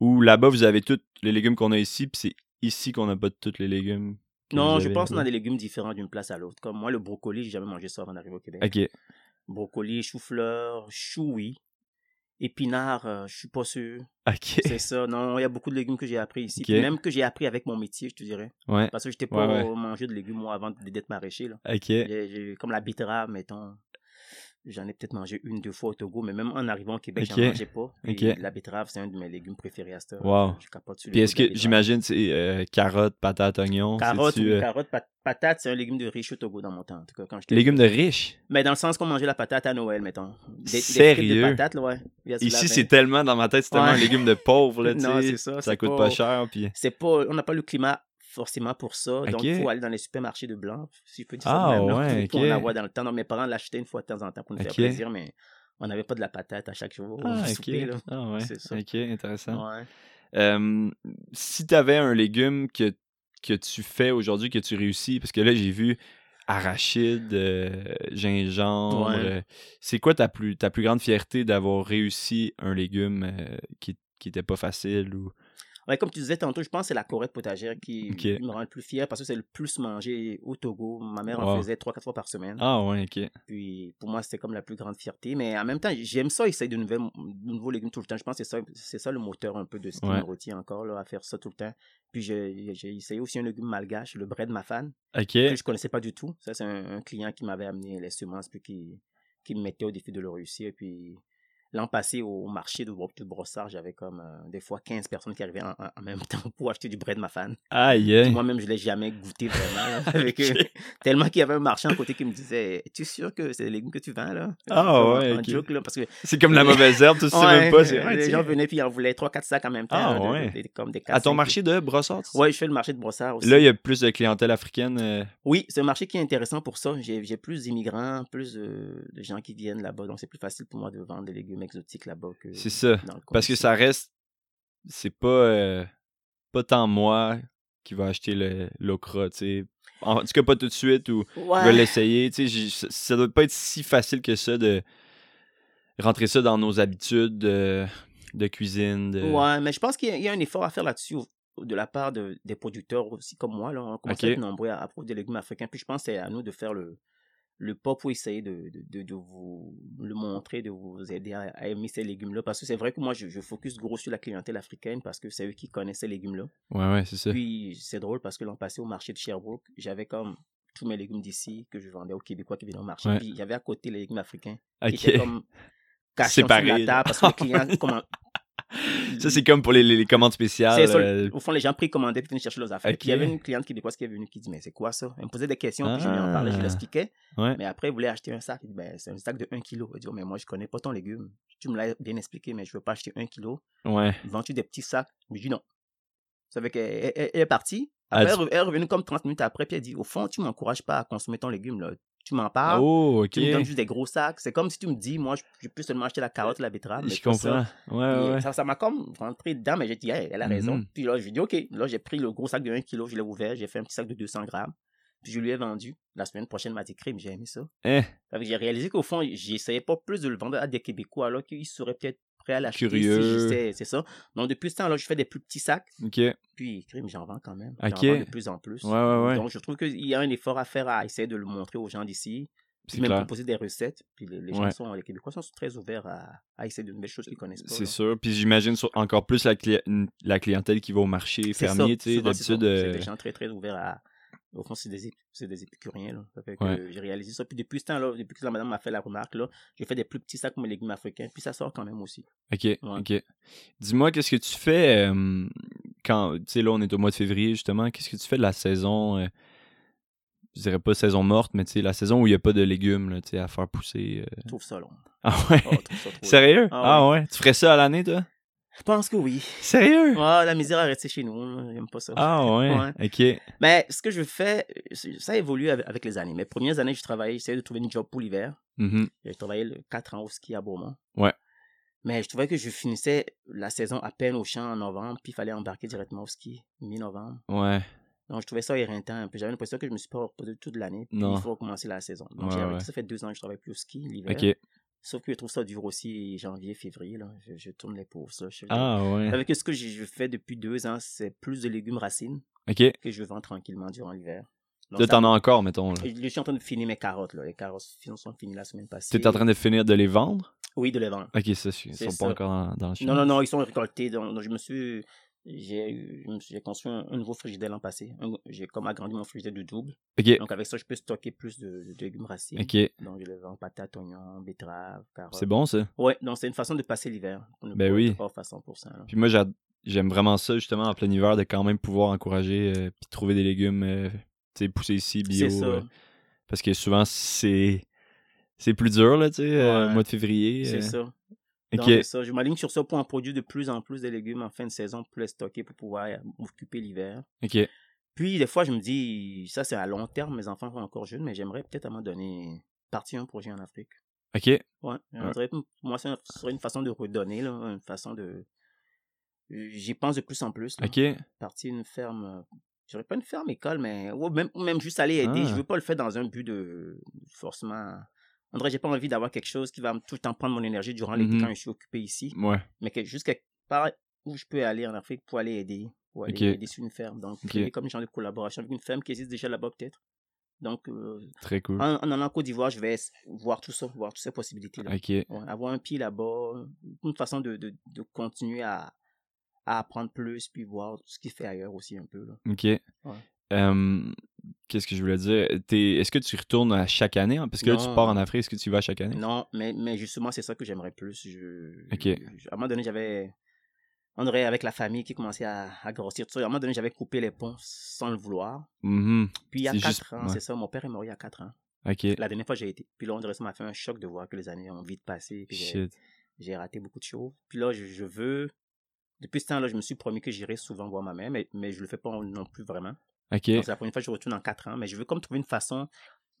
Ou là-bas, vous avez tous les légumes qu'on a ici, puis c'est ici qu'on n'a pas tous les légumes? Non, je pense qu'on a des légumes différents d'une place à l'autre. Comme moi, le brocoli, j'ai jamais mangé ça avant d'arriver au Québec. Ok. Brocoli, chou-fleur, chou, oui. Épinard, euh, je suis pas sûr. Ok. C'est ça. Non, il y a beaucoup de légumes que j'ai appris ici. Ok. Puis Même que j'ai appris avec mon métier, je te dirais. Ouais. Parce que j'étais pas Ouais, ouais. manger de légumes, moi, avant d'être maraîcher. Là. Ok. J'ai- j'ai- comme la betterave, mettons. J'en ai peut-être mangé une, deux fois au Togo, mais même en arrivant au Québec, j'en mangeais pas. La betterave, c'est un de mes légumes préférés à cette heure. Wow. Je capote sur le Puis goût est-ce que, j'imagine, c'est euh, carottes, patates, oignons. Carottes, oui, euh, carottes, pat- patates, c'est un légume de riche au Togo dans mon temps. En tout cas, quand jeune. de riches. Mais dans le sens qu'on mangeait la patate à Noël, mettons. Des, des Sérieux? frites de patates, là, ouais. Ici, c'est tellement dans ma tête, c'est tellement Ouais. un légume de pauvre, là, tu Non, sais. c'est ça, Ça coûte pas- pas cher, puis... C'est pas, on n'a pas le climat forcément pour ça. Donc, il faut aller dans les supermarchés de blanc, si je peux dire Ah, ça même. ouais, pour ok. en dans le temps. Donc, mes parents l'achetaient une fois de temps en temps pour nous faire plaisir, mais on n'avait pas de la patate à chaque jour Ah, souper, là. Ah, ouais. C'est ça. Ok, intéressant. Ouais. Euh, si tu avais un légume que, que tu fais aujourd'hui, que tu réussis, parce que là, j'ai vu arachide, euh, gingembre. Ouais. euh, c'est quoi ta plus, ta plus grande fierté d'avoir réussi un légume euh, qui, qui était pas facile ou... Ouais, comme tu disais tantôt, je pense que c'est la corette potagère qui me rend le plus fier parce que c'est le plus mangé au Togo. Ma mère Wow. en faisait 3-4 fois par semaine. Ah ouais, ok. Puis pour moi, c'était comme la plus grande fierté. Mais en même temps, j'aime ça, essayer de, nouvelles, de nouveaux légumes tout le temps. Je pense que c'est ça, c'est ça le moteur un peu de ce qui Ouais. me retient encore, là, à faire ça tout le temps. Puis j'ai j'ai essayé aussi un légume malgache, le bread mafan, Ok. que je connaissais pas du tout. Ça, c'est un, un client qui m'avait amené les semences, puis qui, qui me mettait au défi de le réussir. Puis l'an passé, au marché de, Bro- de Brossard, j'avais comme euh, des fois 15 personnes qui arrivaient en, même temps pour acheter du bread mafan. Aïe. Moi-même, je l'ai jamais goûté vraiment. là, avec eux. Ok. Tellement qu'il y avait un marchand à côté qui me disait Es-tu sûr que c'est des légumes que tu vends là? Ah, ouais, joke, là, parce que C'est comme la mauvaise herbe, tu sais Ouais, même pas. ouais, les gens venaient puis ils en voulaient 3-4 sacs en même temps. Ah, ouais. de- de- comme des À ton 4-5. marché de Brossard? Ouais, je fais le marché de Brossard aussi. Là, il y a plus de clientèle africaine. euh, Oui, c'est un marché qui est intéressant pour ça. J'ai j'ai plus d'immigrants, plus euh, de gens qui viennent là-bas. Donc, c'est plus facile pour moi de vendre des légumes exotiques là-bas que. C'est ça. Parce que ça reste. C'est pas. euh, pas tant moi qui va acheter le l'okra, tu sais. En tout cas, pas tout de suite ou je vais l'essayer. Tu sais, ça, doit pas être si facile que ça de rentrer ça dans nos habitudes de, de cuisine. De... Ouais, mais je pense qu'il y, a- il y a un effort à faire là-dessus de la part de- des producteurs aussi comme moi. Là. On commence à être nombreux à, à produire des légumes africains. Puis je pense que c'est à nous de faire le, le pas pour essayer de, de, de- de vous le montrer, de vous aider à, à aimer ces légumes-là. Parce que c'est vrai que moi, je, je focus gros sur la clientèle africaine parce que c'est eux qui connaissent ces légumes-là. Ouais, ouais, c'est ça. Puis c'est drôle parce que l'an passé au marché de Sherbrooke, j'avais comme tous mes légumes d'ici que je vendais aux Québécois qui venaient au marché. Ouais. Puis il y avait à côté les légumes africains Ok. qui étaient comme cachés Séparés, la table parce que les clients comment Ça, c'est comme pour les, les- commandes spéciales. ça, euh, au fond, les gens précommandaient puis venaient chercher leurs affaires. Puis il y avait une cliente québécoise qui est venue qui dit Mais c'est quoi ça? Elle me posait des questions, puis je lui en parlais, je Ah. lui expliquais. Ouais. Mais après, elle voulait acheter un sac. Elle dit ben, C'est un sac de 1 kg. Elle dit Oh, Mais moi, je connais pas ton légume. Tu me l'as bien expliqué, mais je veux pas acheter 1 kg. Ouais. Vends-tu des petits sacs? Je lui dis Non. Ça veut qu'elle elle- elle- elle est partie. Ah, Après, tu- elle est revenue comme 30 minutes après, puis elle dit Au fond, tu m'encourages pas à consommer ton légume. Là. Tu m'en parles. Oh, ok. Tu me donnes juste des gros sacs. C'est comme si tu me dis, moi, je, peux seulement acheter la carotte, la betterave. Je pas ça. comprends. Ouais, ouais. Ça, ça m'a comme rentré dedans, mais j'ai dit, Hey, elle a raison. Mhm. Puis là, je lui ai dit, OK. Là, j'ai pris le gros sac de 1 kg, je l'ai ouvert, j'ai fait un petit sac de 200 grammes. Puis je lui ai vendu. La semaine prochaine, elle m'a dit, crime, j'ai aimé ça. Eh, j'ai réalisé qu'au fond, j'essayais pas plus de le vendre à des Québécois, alors qu'ils seraient peut-être à l'acheter Curieux. si c'est ça. Donc, depuis ce temps-là, je fais des plus petits sacs. ok. Ouais, Puis, j'en vends quand même. Ok. Vends de plus en plus. ouais, ouais. Donc, je trouve qu'il y a un effort à faire à essayer de le montrer aux gens d'ici. C'est Puis même clair. proposer des recettes. Puis les, les gens Ouais. sont, les Québécois sont très ouverts à, à essayer de nouvelles choses qu'ils connaissent pas. C'est sûr. Puis j'imagine encore plus la, cli- la clientèle qui va au marché fermier, tu sais, d'habitude. C'est euh, des gens très, très ouverts à. Au fond, c'est des, c'est des épicuriens. Là. Ça fait que Ouais. j'ai réalisé ça. Puis depuis ce temps-là, depuis que la madame m'a fait la remarque, là, j'ai fait des plus petits sacs pour mes légumes africains. Puis ça sort quand même aussi. Ok, ok. Dis-moi, qu'est-ce que tu fais euh, quand, tu sais, là, on est au mois de février, justement. Qu'est-ce que tu fais de la saison, euh, je dirais pas saison morte, mais tu sais, la saison où il n'y a pas de légumes, là, tu sais, à faire pousser. euh? Je trouve ça long. Ah ouais? Oh, je trouve ça trop long. Sérieux? Ah Ah ouais? Tu ferais ça à l'année, toi? Je pense que oui. Sérieux? La misère à rester chez nous. J'aime pas ça. Ah ouais? Ok. Mais ce que je fais, ça évolue avec, les années. Mes premières années, je travaillais, j'essayais de trouver une job pour l'hiver. Mhm. J'ai travaillé le 4 ans au ski à Beaumont. Ouais. Mais je trouvais que je finissais la saison à peine au champ en novembre, puis il fallait embarquer directement au ski mi-novembre. Ouais. Donc je trouvais ça éreintant un peu. J'avais l'impression que je me suis pas reposé toute l'année, puis Non. il faut recommencer la saison. Donc Ouais, ouais. Ça fait deux ans que je travaille plus au ski l'hiver. Ok. Sauf que je trouve ça dur aussi janvier, février. Là. Je, je tourne les pauvres. Ça. Je- Ah ouais. Avec ce que je fais depuis deux ans, c'est plus de légumes racines Ok. que je vends tranquillement durant l'hiver. Là, t'en as encore, mettons. là. je suis en train de finir mes carottes. Là. Les carottes sont finies la semaine passée. T'es en train de finir de les vendre? Oui, de les vendre. Ok, ça, ils C'est sont ça. pas encore dans, dans le champ. Non, non, non, ils sont récoltés. Donc, donc je me suis. J'ai j'ai construit un, un nouveau frigidaire l'an passé. J'ai comme agrandi mon frigidaire de double. Donc avec ça, je peux stocker plus de, de légumes racines. ok. Donc je le vends patates, oignons, betteraves, carottes. C'est bon ça? Ouais, donc c'est une façon de passer l'hiver. Ben oui. off à 100%. là. Puis moi, j'a- j'aime vraiment ça, justement, en plein hiver, de quand même pouvoir encourager euh, puis trouver des légumes, euh, tu sais, poussés ici, bio. Ça. euh, parce que souvent, c'est c'est plus dur, là, tu sais, euh, Ouais. mois de février. C'est euh. ça. Donc, ça. Je m'aligne sur ça pour en produire de plus en plus de légumes en fin de saison pour les stocker pour pouvoir euh, m'occuper l'hiver. ok. Puis, des fois, je me dis, ça, c'est à long terme. Mes enfants sont encore jeunes, mais j'aimerais peut-être à un moment donné partir un projet en Afrique. Ok, Ouais. On dirait, pour moi, ce serait une façon de redonner, là, une façon de. J'y pense de plus en plus. Là. ok. Partir une ferme. euh, Je dirais pas une ferme école, mais ou même, ou même juste aller aider. Ah. Je veux pas le faire dans un but de forcément. On dirait, j'ai pas envie d'avoir quelque chose qui va tout le temps prendre mon énergie durant l'été Mhm. quand je suis occupé ici. Ouais, Mais que, juste quelque part où je peux aller en Afrique pour aller aider. Pour aller aider sur une ferme. Donc, Ok. créer comme genre de collaboration avec une ferme qui existe déjà là-bas, peut-être. Donc, euh, très cool. en, en allant en Côte d'Ivoire, je vais voir tout ça, voir toutes ces possibilités-là. Ok, Ouais, avoir un pied là-bas, une façon de, de, de continuer à, à apprendre plus, puis voir ce qu'il fait ailleurs aussi un peu. Là. ok. Euh, Qu'est-ce que je voulais dire? Est-ce que tu retournes à chaque année? hein? Parce que là, tu pars en Afrique, est-ce que tu vas chaque année? Non, mais, mais justement, c'est ça que j'aimerais plus. Je, Ok. je- à un moment donné, j'avais. On aurait avec la famille qui commençait à, à grossir. Tout ça. À un moment donné, j'avais coupé les ponts sans le vouloir. Mhm. Puis il y a C'est quatre juste- ans, ouais. c'est ça, mon père est mort il y a quatre ans. Ok, La dernière fois, j'ai été. Puis là, on dirait ça m'a fait un choc de voir que les années ont vite passé. J'ai raté beaucoup de choses. Puis là, je, je veux. Depuis ce temps-là, je me suis promis que j'irai souvent voir ma mère, mais, mais je le fais pas non plus vraiment. Ok, Donc, c'est la première fois que je retourne en quatre ans, mais je veux comme trouver une façon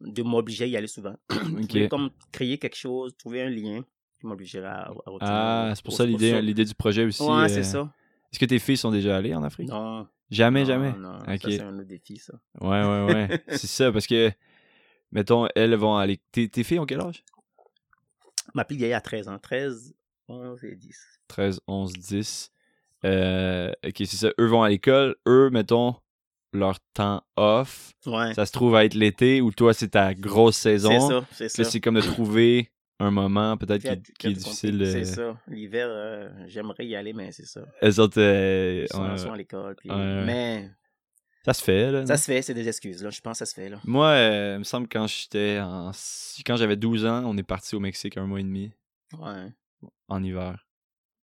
de m'obliger à y aller souvent. Je veux comme créer quelque chose, trouver un lien qui m'obligerait à, à retourner. Ah, c'est pour ça l'idée l'idée du projet aussi. Ouais, euh, c'est ça. Est-ce que tes filles sont déjà allées en Afrique? Non. Jamais, non, jamais? Non, ça, c'est un autre défi, ça. Ouais, ouais, ouais. c'est ça, parce que, mettons, elles vont aller. Tes, tes filles ont quel âge? Ma vieille a 13 ans. 13, 11 et 10. 13, 11, 10. Euh, ok, c'est ça. Eux vont à l'école. Eux, mettons, leur temps off, Ouais. ça se trouve à être l'été ou toi, c'est ta grosse saison. C'est ça, c'est ça. c'est comme de trouver un moment peut-être Qui est difficile. euh, C'est ça. L'hiver, euh, j'aimerais y aller, mais c'est ça. Elles autres, euh, Ils sont, à l'école. puis-. Mais ça se fait, là. ça se fait, c'est des excuses. Là. Je pense que ça se fait. Là. Moi, euh, il me semble que quand j'étais en... quand j'avais 12 ans, on est parti au Mexique un mois et demi Ouais. en hiver.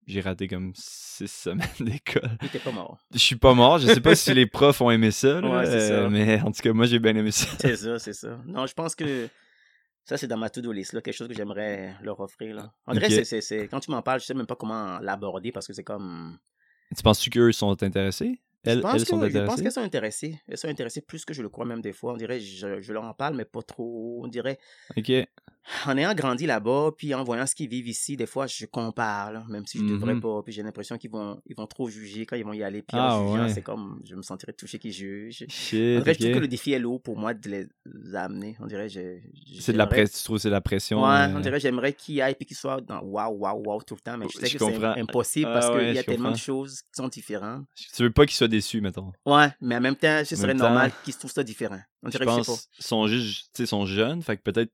J'ai raté comme 6 semaines d'école. Pas mort. Je suis pas mort. Je sais pas si les profs ont aimé ça, là, Ouais, ça. euh, mais en tout cas, moi, j'ai bien aimé ça. C'est ça, c'est ça. Non, je pense que ça, c'est dans ma to-do list, là, quelque chose que j'aimerais leur offrir. Là. En vrai, c'est- quand tu m'en parles, je sais même pas comment l'aborder parce que c'est comme. Tu penses-tu qu'eux sont intéressés? Elles, je pense, elles sont que- je pense intéressées? qu'elles sont intéressées. Elles sont intéressées plus que je le crois même des fois. On dirait, je, je leur en parle, mais pas trop. On dirait, Ok. En ayant grandi là-bas, puis en voyant ce qu'ils vivent ici, des fois, je compare, là, même si je devrais Mhm. pas. Puis j'ai l'impression qu'ils vont, ils vont trop juger quand ils vont y aller. Puis Ah, en jugeant, ouais. c'est comme, je me sentirais touché qu'ils jugent. Shit, En vrai, je trouve que le défi est lourd pour moi de les amener. On dirait, je- C'est de la pression. Tu trouves que c'est de la pression? Ouais, euh, on dirait j'aimerais qu'il aille et qu'il soit dans waouh, waouh, waouh tout le temps, mais je sais Je que c'est impossible Ah parce ouais, qu'il y a tellement de choses qui sont différentes. Tu veux pas qu'ils soient déçus, mettons. Ouais, mais en même temps, ce serait normal temps, qu'ils se trouvent ça différent. On Je dirait que je sais pense qu'ils sont juste, sais, sont jeunes, fait que peut-être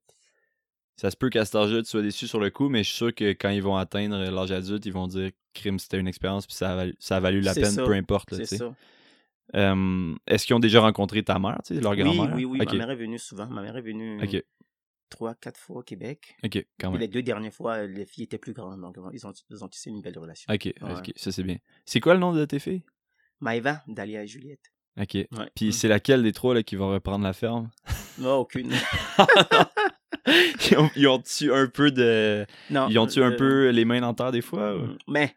ça se peut qu'à cet âge-là, tu sois déçu sur le coup, mais je suis sûr que quand ils vont atteindre l'âge adulte, ils vont dire crime, c'était une expérience, puis ça a valu, ça a valu la peine, ça. peu importe. là, C'est ça. Euh, Est-ce qu'ils ont déjà rencontré ta mère, leur Oui, grand-mère? oui, oui. Ma mère est venue souvent. Ma mère est venue ok, trois, quatre fois au Québec. ok, quand même. les deux dernières fois, les filles étaient plus grandes, donc ils ont, ils ont tissé une belle relation. Ok, Ouais. ok, ça c'est bien. C'est quoi le nom de tes filles? Maëva, Dalia et Juliette. Ok. Ouais. Puis c'est laquelle des trois là, qui va reprendre la ferme? Non, aucune. ils ont- ils ont-tu un peu de. non. Ils un euh, peu les mains dans terre des fois? ou? Mais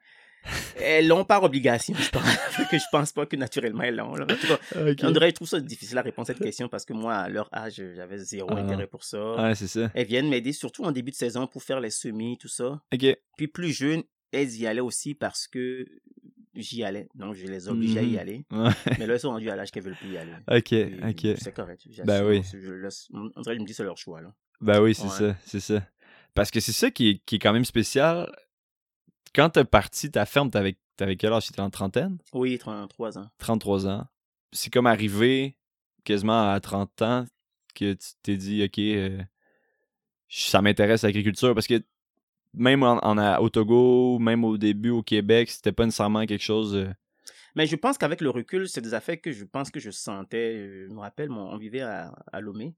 elles l'ont par obligation, je pense. que je pense pas que naturellement elles l'ont. En tout cas, Ok. On dirait, je trouve ça difficile à répondre à cette question parce que moi, à leur âge, j'avais zéro Ah. intérêt pour ça. Ouais, c'est ça. Elles viennent m'aider, surtout en début de saison, pour faire les semis, tout ça. Ok. Puis plus jeune, elles y allaient aussi parce que j'y allais. Donc, je les obligeais à Mhm. y aller. Ouais. Mais là, elles sont rendues à l'âge qu'elles veulent plus y aller. Ok, ok. C'est correct. Ben oui. Je laisse- on dirait, je me dis, c'est leur choix. Là. Ben oui, c'est Ouais. ça, c'est ça. Parce que c'est ça qui est, qui est quand même spécial. Quand t'as parti ta ferme, t'avais, t'avais quel âge? T'étais en trentaine? Oui, 33 ans. 33 ans. C'est comme arrivé quasiment à 30 ans que tu t'es dit, OK, euh, ça m'intéresse l'agriculture. Parce que même en, en- au Togo, même au début au Québec, c'était pas nécessairement quelque chose... euh, Mais je pense qu'avec le recul, c'est des affaires que je pense que je sentais. Je me rappelle, on vivait à, à Lomé.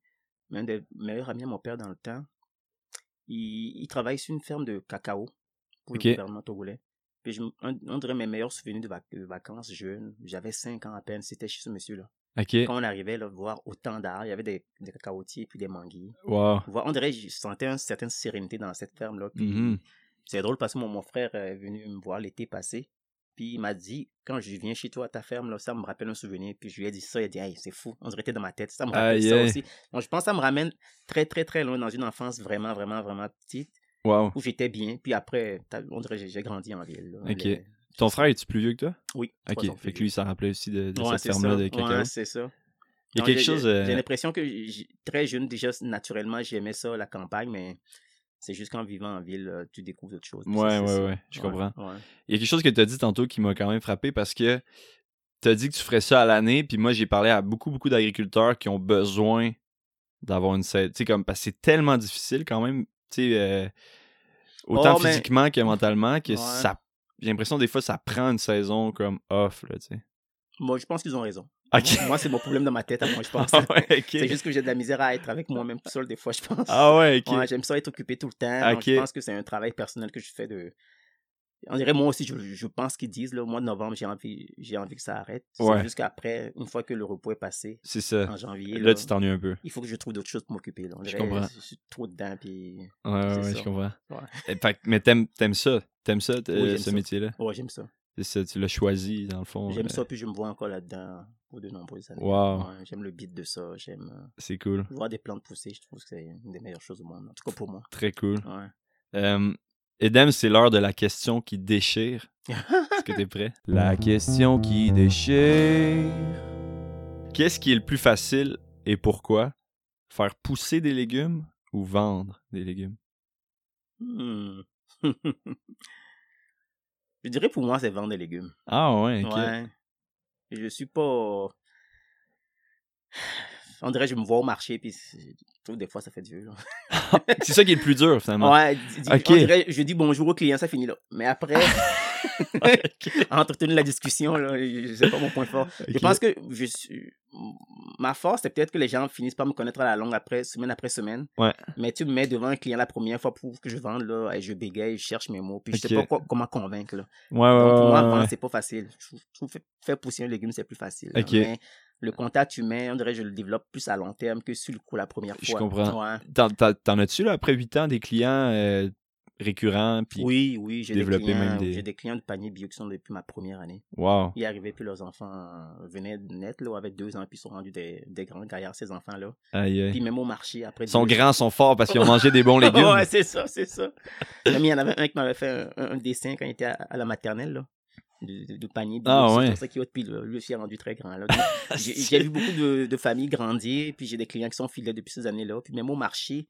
Mais un des meilleurs amis à mon père dans le temps, il, il travaille sur une ferme de cacao pour Ok. le gouvernement togolais. Puis je, un, un de mes meilleurs souvenirs de, vac- de vacances jeunes, j'avais 5 ans à peine, c'était chez ce monsieur-là. Ok. Quand on arrivait là, voir autant d'arbres, il y avait des, des cacaotiers puis des manguiers. Wow. On dirait que je sentais une certaine sérénité dans cette ferme-là. Mhm. c'est drôle parce que mon, mon frère est venu me voir l'été passé. Puis il m'a dit, quand je viens chez toi à ta ferme, là, ça me rappelle un souvenir. Puis je lui ai dit ça, il a dit, hey, c'est fou, on dirait que dans ma tête. Ça me rappelle ça aussi. Donc je pense que ça me ramène très, très, très loin dans une enfance vraiment, vraiment, vraiment petite, Wow. où j'étais bien. Puis après, on dirait que j'ai- grandi en ville. là. Ok. Les- Ton frère, est tu plus vieux que toi? Oui. Ok. Fait que lui, ça rappelait aussi de, de Ouais, cette ferme-là ça. de cacao. Ouais, c'est ça. Il y a quelque j'ai- chose. J'ai euh, j'ai l'impression que très jeune, déjà, naturellement, j'aimais ça, la campagne, mais c'est juste qu'en vivant en ville, euh, tu découvres d'autres choses. Ouais, ouais, ça. ouais, je comprends. ouais. Il y a quelque chose que tu as dit tantôt qui m'a quand même frappé parce que tu as dit que tu ferais ça à l'année, puis moi j'ai parlé à beaucoup, beaucoup d'agriculteurs qui ont besoin d'avoir une saison. Tu sais, comme, parce que c'est tellement difficile quand même, tu sais, euh, autant Oh, mais- physiquement que mentalement, que Ouais. ça. J'ai l'impression des fois ça prend une saison comme off, là, tu sais. Moi, je pense qu'ils ont raison. Moi, c'est mon problème dans ma tête, à moi, je pense. Ah ouais. C'est juste que j'ai de la misère à être avec moi-même tout seul, des fois, je pense. Ah ouais, ok. Ouais, j'aime ça être occupé tout le temps. donc je pense que c'est un travail personnel que je fais de. On dirait moi aussi, je, je pense qu'ils disent, le mois de novembre, j'ai envie, j'ai envie que ça arrête. C'est Ouais. juste qu'après, une fois que le repos est passé, C'est ça. en janvier, Là, là, tu t'ennuies un peu. il faut que je trouve d'autres choses pour m'occuper. là. On Je comprends. Je suis trop dedans, puis. Ouais, ouais, C'est je comprends. Ouais. Et fait mais t'aimes, t'aimes ça? T'aimes ça, Oui, j'aime ce métier-là? Ouais, j'aime ça. C'est ça, tu l'as choisi, dans le fond. J'aime euh, ça, puis je me vois encore là-dedans pour de nombreuses années. Wow. Ouais, j'aime le beat de ça. J'aime euh, C'est cool. voir des plantes pousser. Je trouve que c'est une des meilleures choses au monde. En tout cas pour moi. Très cool. Ouais. Euh, Edem, c'est l'heure de la question qui déchire. Est-ce que t'es prêt? La question qui déchire. Qu'est-ce qui est le plus facile et pourquoi? Faire pousser des légumes ou vendre des légumes? Hmm. je dirais pour moi, c'est vendre des légumes. Ah ouais, ok. Ouais. Je suis pas. On dirait que je me vois au marché, puis je trouve des fois ça fait dur. c'est ça qui est le plus dur, finalement. Ouais, dirait, je dis bonjour au client, ça finit là. Mais après, entretenir la discussion, là, je- c'est pas mon point fort. Je pense que je suis... ma force, c'est peut-être que les gens finissent par me connaître à la longue après, semaine après semaine. Ouais. Mais tu me mets devant un client la première fois pour que je vende, là, et je bégaye, je cherche mes mots, puis je sais pas quoi- comment convaincre. Là. Ouais, ouais, Donc, pour moi, vendre, c'est pas facile. Je trouve, je faire pousser un légume, c'est plus facile. là. Ok. Mais le contact humain, on dirait que je le développe plus à long terme que sur le coup la première Je fois. comprends. T'en, t'en- t'en as-tu, là, après 8 ans, des clients euh, récurrents? Puis... Oui, oui, j'ai des, clients, des- j'ai des clients de panier bio qui sont depuis ma première année. Wow. Ils arrivaient, puis leurs enfants euh, venaient de naître, là, avec deux ans, puis ils sont rendus des, des grands gaillards, ces enfants-là. Aïe, aïe. Puis même au marché, après... Sont deux- grands, sont forts parce qu'ils ont mangé des bons légumes. ouais, c'est ça, c'est ça. Même il y en avait un qui m'avait fait un, un dessin quand il était à, à la maternelle, là. De, panier bio, Ah, c'est ouais. comme ça qu'il puis là, lui aussi est rendu très grand. là. J'ai vu beaucoup de, de familles grandir, puis j'ai des clients qui sont fidèles depuis ces années-là. Puis même au marché,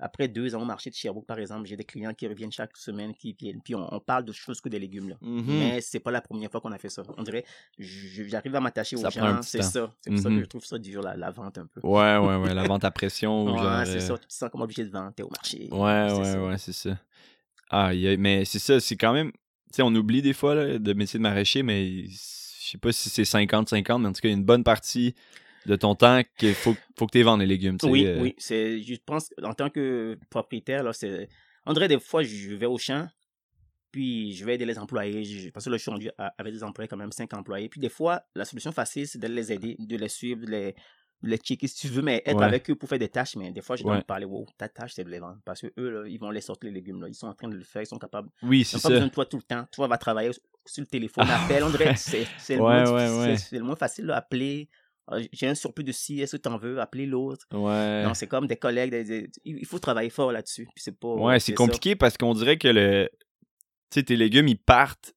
après deux ans au marché de Sherbrooke, par exemple, j'ai des clients qui reviennent chaque semaine, qui viennent, puis on, on parle de choses que des légumes, là. Mhm. Mais c'est pas la première fois qu'on a fait ça. On dirait, j'arrive à m'attacher aux gens, c'est ça. C'est pour ça que je trouve ça dur, la, la vente un peu. Ouais, ouais, ouais. La vente à pression. ou Ouais, genre, c'est euh, ça. Tu te sens comme obligé de vendre, t'es au marché. Ouais, ouais, ça. ouais, c'est ça. Ah, a- mais c'est ça, c'est quand même. Tu sais, on oublie des fois là, de métier de maraîcher, mais je sais pas si c'est 50-50, mais en tout cas, il y a une bonne partie de ton temps qu'il faut, faut que tu vendes les légumes. Oui, euh, oui. C'est, je pense en tant que propriétaire, là, c'est. On dirait des fois, je vais au champ, puis je vais aider les employés. je- Parce que là, je suis rendu avec des employés, quand même, cinq employés. Puis des fois, la solution facile, c'est de les aider, de les suivre, de les, les checker si tu veux, mais être Ouais. avec eux pour faire des tâches. Mais des fois, je dois me parler, wow, ta tâche, c'est de les vendre. Parce que eux, là, ils vont les sortir les légumes. Là. Ils sont en train de le faire, ils sont capables. Oui, Ils c'est n'ont pas besoin ça. de toi tout le temps. Toi, va travailler sur le téléphone, appelle. On dirait c'est, c'est, le moins ouais, difficile, ouais. c'est le moins facile, là, appeler. Ah, J'ai un surplus de ci, est-ce que tu en veux? Appeler l'autre. Ouais. Non, c'est comme des collègues. des- des- il faut travailler fort là-dessus. Puis c'est pas. Ouais, c'est ça. compliqué parce qu'on dirait que le. Tu sais, tes légumes, ils partent.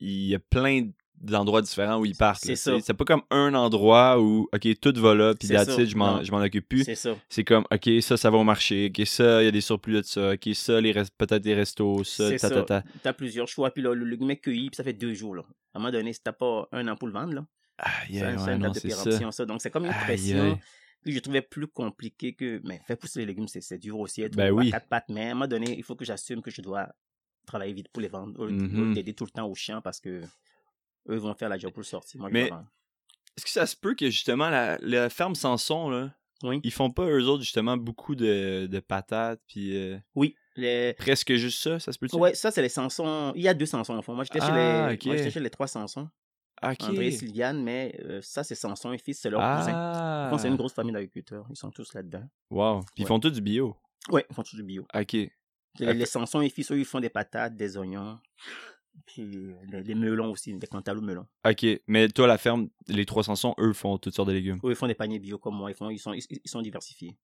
Il y a plein d'endroits différents où ils partent. C'est là, ça. C'est pas comme un endroit où, OK, tout va là, puis it, je m'en occupe plus. C'est ça. C'est comme, OK, ça, ça va au marché. OK, ça, il y a des surplus de ça. OK, ça, peut-être des restos. Ça, ta, ta, ta. T'as plusieurs choix. Puis là, le légume est cueilli, puis ça fait deux jours. Là. À un moment donné, si t'as pas un an pour le vendre, là, A ouais, une date de c'est ça. péremption, ça. Donc c'est comme une pression aïe. que je trouvais plus compliqué que. Mais faire pousser les légumes, c'est c'est dur aussi. Être Ben à oui. quatre pattes. Mais à un moment donné, il faut que j'assume que je dois travailler vite pour les vendre. D'aider tout le temps au champ parce que Eux vont faire la job pour le sortir. Moi, Mais-. Est-ce que ça se peut que justement la, la ferme Sanson, là, Oui. ils font pas eux autres justement beaucoup de, de patates puis euh, Oui. Les... presque juste ça, ça se peut-tu? Ouais, ça, c'est les Sansons. Il y a deux Sansons, au fond. Moi, j'étais chez, Ah, les... ok. moi, j'étais chez les trois Sansons. Ok. André Sylviane, mais euh, ça, c'est Sanson et fils, c'est leur cousin. ah. C'est une grosse famille d'agriculteurs. Ils sont tous là-dedans. Wow. Puis ils Ouais. font tout du bio. Ouais, ils font tous du bio. Ok. Les, Ok. les Sansons et fils, eux, ils font des patates, des oignons. Puis des, des melons aussi, des cantaloupes melons. Ok. Mais toi, la ferme, les trois Sansons, eux font toutes sortes de légumes. Eux, ils font des paniers bio comme moi. Ils, font, ils, sont, ils, ils sont diversifiés.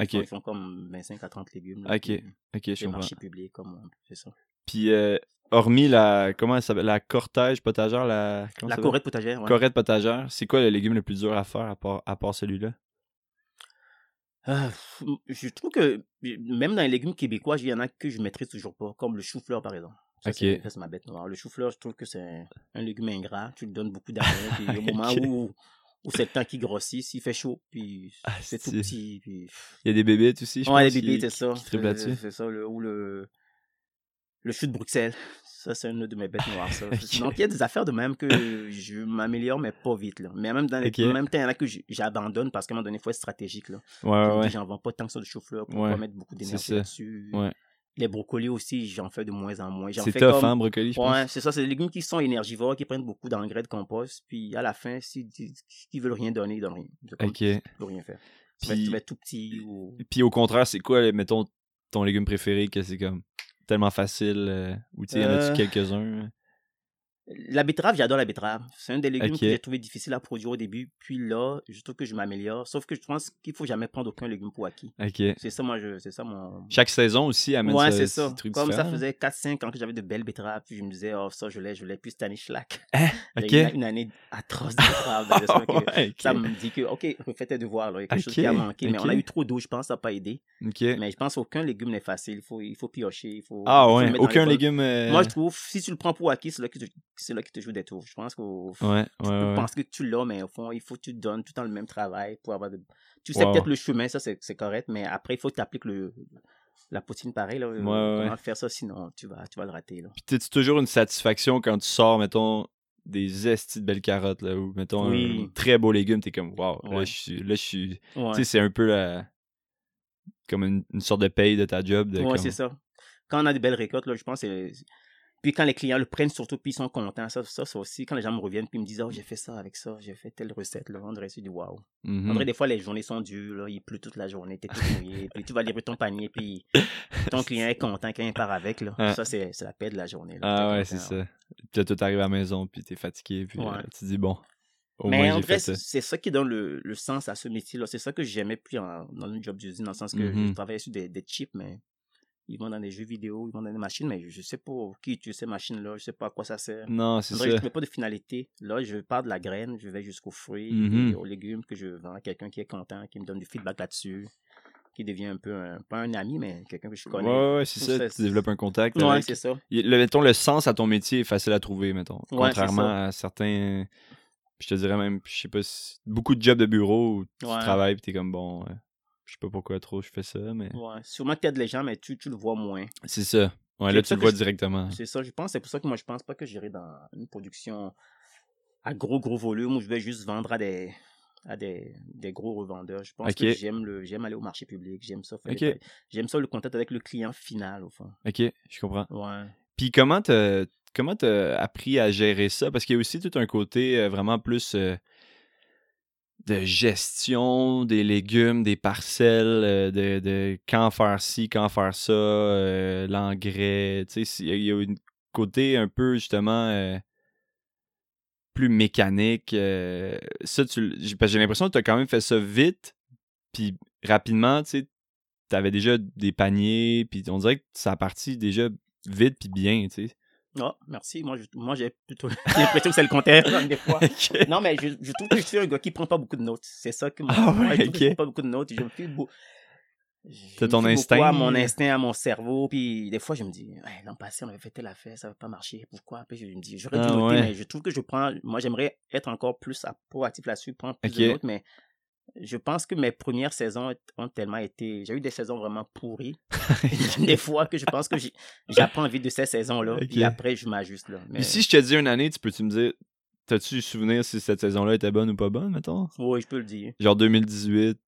Ok. Ils font comme 25 à 30 légumes. là, Ok, puis Ok, je Des comprends. marchés publics, comme c'est ça. Puis euh, hormis la comment elle s'appelle la cortège potagère, la La corette potagère, ouais. Corette potagère, c'est quoi le légume le plus dur à faire à part, à part celui-là? Pff, je trouve que même dans les légumes québécois, il y en a que je maîtrise toujours pas, comme le chou-fleur par exemple. Ça, Ok. c'est ma bête noire. Le chou-fleur, je trouve que c'est un légume ingrat. Tu lui donnes beaucoup d'amour. puis au moment Ok. où, où c'est le temps qui grossit, s'il fait chaud, puis Ah, c'est tout petit. Puis... Il y a des bébés aussi, je Ouais, pense. les bébés, c'est ça. là-dessus. C'est ça. Le, ou le, le chou de Bruxelles. Ça, c'est une de mes bêtes noires. Ça. Ok. Donc, il y a des affaires de même que je m'améliore, mais pas vite. Là. Mais même dans les, Ok. en même temps, il y en a que j'abandonne parce qu'à un moment donné, il faut être stratégique. Là. Ouais. J'en vends pas tant que ça de chou-fleur pour Ouais, pas mettre beaucoup d'énergie là-dessus. Ouais. Les brocolis aussi, j'en fais de moins en moins. C'est tough, comme... hein, brocoli, je. Ouais, c'est ça, c'est des légumes qui sont énergivores, qui prennent beaucoup d'engrais de compost. Puis à la fin, s'ils veulent rien donner, ils donnent rien. C'est comme, Ok. Tu peux rien faire. Puis- tu vas être tout petit ou. Puis au contraire, c'est quoi, mettons, ton légume préféré que c'est comme tellement facile euh, ou tu sais, y en a-tu Euh, quelques-uns? La betterave, j'adore la betterave. C'est un des légumes que j'ai trouvé difficile à produire au début. Puis là, je trouve que je m'améliore. Sauf que je pense qu'il faut jamais prendre aucun légume pour acquis. C'est ça, moi, je, c'est ça mon. Chaque saison aussi amène Ouais, ce- c'est ce ça. truc Comme ça différent. faisait 4-5 ans que j'avais de belles betteraves. Puis je me disais, oh, ça, je l'ai, je l'ai. Puis cette année, schlack. J'ai eu une, une année atroce de betteraves. Ouais. Ça me dit que, OK, refais tes devoirs. Là. Il y a quelque chose qui a manqué. Mais on a eu trop d'eau, je pense, ça n'a pas aidé. Mais je pense qu'aucun légume n'est facile. Il faut, il faut piocher. Il faut, Ah ouais, aucun légume. euh, Moi, je trouve, si tu le prends pour acquis, c'est là, que tu- c'est là qui te joue des tours. Je pense Ouais, ouais, tu ouais. penses que tu l'as, mais au fond, il faut que tu donnes tout le temps le même travail pour avoir de... Tu sais Wow. peut-être le chemin, ça c'est correct, mais après, il faut que tu appliques le... la poutine pareil. Là, ouais, comment faire ça, sinon tu vas, tu vas le rater. Là. Puis t'as-tu toujours une satisfaction quand tu sors, mettons, des estis de belles carottes, là, ou mettons Oui. un très beau légume, t'es comme, waouh, là, je suis. Là, je suis. Tu sais, c'est un peu la. Comme une, une sorte de paye de ta job. De Ouais, comme- c'est ça. Quand on a des belles récoltes, là, je pense que c'est- Puis quand les clients le prennent surtout, puis ils sont contents, ça, ça, ça aussi, quand les gens me reviennent, puis ils me disent, oh, j'ai fait ça avec ça, j'ai fait telle recette, là, on dirait, c'est du waouh. Mhm. Dirait, des fois, les journées sont dures, là, il pleut toute la journée, t'es tout mouillé, puis tu vas livrer ton panier, puis ton client est content quand il part avec, là. Ça, c'est c'est la paix de la journée. là. Ah ouais, content, c'est ça. Puis là, toi, t'arrives à la maison, puis t'es fatigué, puis Ouais. euh, tu dis, bon, au Mais moins en j'ai vrai, fait ça. c'est ça qui donne le, le sens à ce métier-là. C'est ça que j'aimais plus en- dans le job d'usine, dans le sens que Mhm. je travaillais sur des, des chips, mais ils vont dans des jeux vidéo, ils vont dans des machines, mais je sais pas qui utilise ces machines-là, je sais pas à quoi ça sert. Non, c'est ça. je ne mets pas de finalité. Là, je pars de la graine, je vais jusqu'aux fruits, Mhm. et aux légumes que je vends à quelqu'un qui est content, qui me donne du feedback là-dessus, qui devient un peu, un, pas un ami, mais quelqu'un que je connais. ouais, ouais, c'est ça. ça, Tu développes un contact. Ouais, avec. c'est ça. Le, mettons, le sens à ton métier est facile à trouver, mettons. contrairement à certains. Je te dirais même, je sais pas si. Beaucoup de jobs de bureau où tu travailles pis t'es comme bon. Je sais pas pourquoi trop je fais ça, mais. Ouais. Sûrement que tu aides les gens, mais tu, tu le vois moins. C'est ça. Ouais, là, tu le vois je- directement. C'est ça, je pense. C'est pour ça que moi, je pense pas que j'irai dans une production à gros, gros volume où je vais juste vendre à des à des, des gros revendeurs. Je pense que j'aime le j'aime aller au marché public, j'aime ça j'aime ça le contact avec le client final au fond. Ok, je comprends. Ouais. Puis comment t'as comment t'as appris à gérer ça? Parce qu'il y a aussi tout un côté euh, vraiment plus euh, de gestion des légumes, des parcelles, euh, de, de quand faire ci, quand faire ça, euh, l'engrais. Il y a un côté un peu justement euh, plus mécanique. ça, j'ai- l'impression que tu as quand même fait ça vite, puis rapidement, tu sais, t'avais déjà des paniers, puis on dirait que ça a parti déjà vite puis bien, tu sais. Ah, merci. Moi, je- moi j'ai plutôt l'impression que c'est le contraire des fois. Ok. Non, mais je, je trouve que je suis un gars qui prend pas beaucoup de notes. C'est ça que moi, Ah moi, ouais, je trouve que je ok. prends pas beaucoup de notes. Je me fie beau- je T'as me ton beaucoup instinct. à mon instinct, à mon cerveau. Puis des fois, je me dis, l'an passé, on avait fait telle affaire, ça va pas marcher. Pourquoi? Puis je me dis, j'aurais dû Ah noter, ouais. mais je trouve que je prends. Moi, j'aimerais être encore plus proactif là-dessus, prendre plus de notes, mais Je pense que mes premières saisons ont tellement été. J'ai eu des saisons vraiment pourries. des fois que je pense que j'apprends vite de ces saisons-là. Ok. Puis après, je m'ajuste. là. Mais... Puis si je te dis une année, tu peux-tu me dire, t'as-tu souvenir si cette saison-là était bonne ou pas bonne, mettons? Oui, je peux le dire. Genre 2018.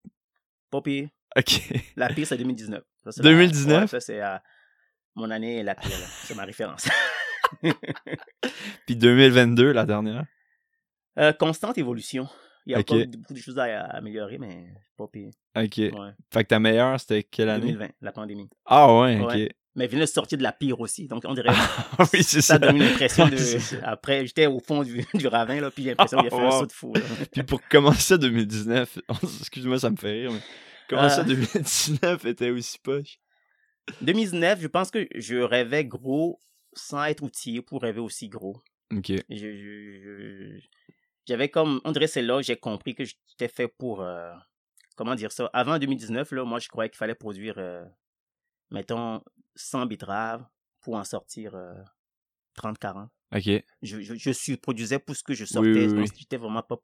Pas pire. Ok. La pire, c'est 2019. Ça, c'est la- 2019? ouais, ça, c'est euh, mon année la pire. C'est ma référence. Puis 2022, la dernière? Euh, constante évolution. Il y a encore beaucoup de choses à, à améliorer, mais pas pire. Ok. Ouais. Fait que ta meilleure, c'était quelle année? 2020, la pandémie. Ah ouais, ok. Ouais. Mais elle vient de sortir de la pire aussi. Donc, on dirait Ah oui, c'est ça ça. donne une impression de. Ça. Après, j'étais au fond du, du ravin, là, puis j'ai l'impression qu'il a fait un Wow. saut de fou. Puis pour commencer 2019, excuse-moi, ça me fait rire, mais comment ça Euh. 2019 était aussi poche? 2019, je pense que je rêvais gros sans être outillé pour rêver aussi gros. Ok. Je- je- je- J'avais comme. On dirait c'est là j'ai compris que j'étais fait pour. euh, comment dire ça? Avant 2019, là, moi, je croyais qu'il fallait produire, euh, mettons, 100 betteraves pour en sortir euh, 30-40. Ok. je, je, je surproduisais pour ce que je sortais. oui, donc oui. c'était vraiment pas,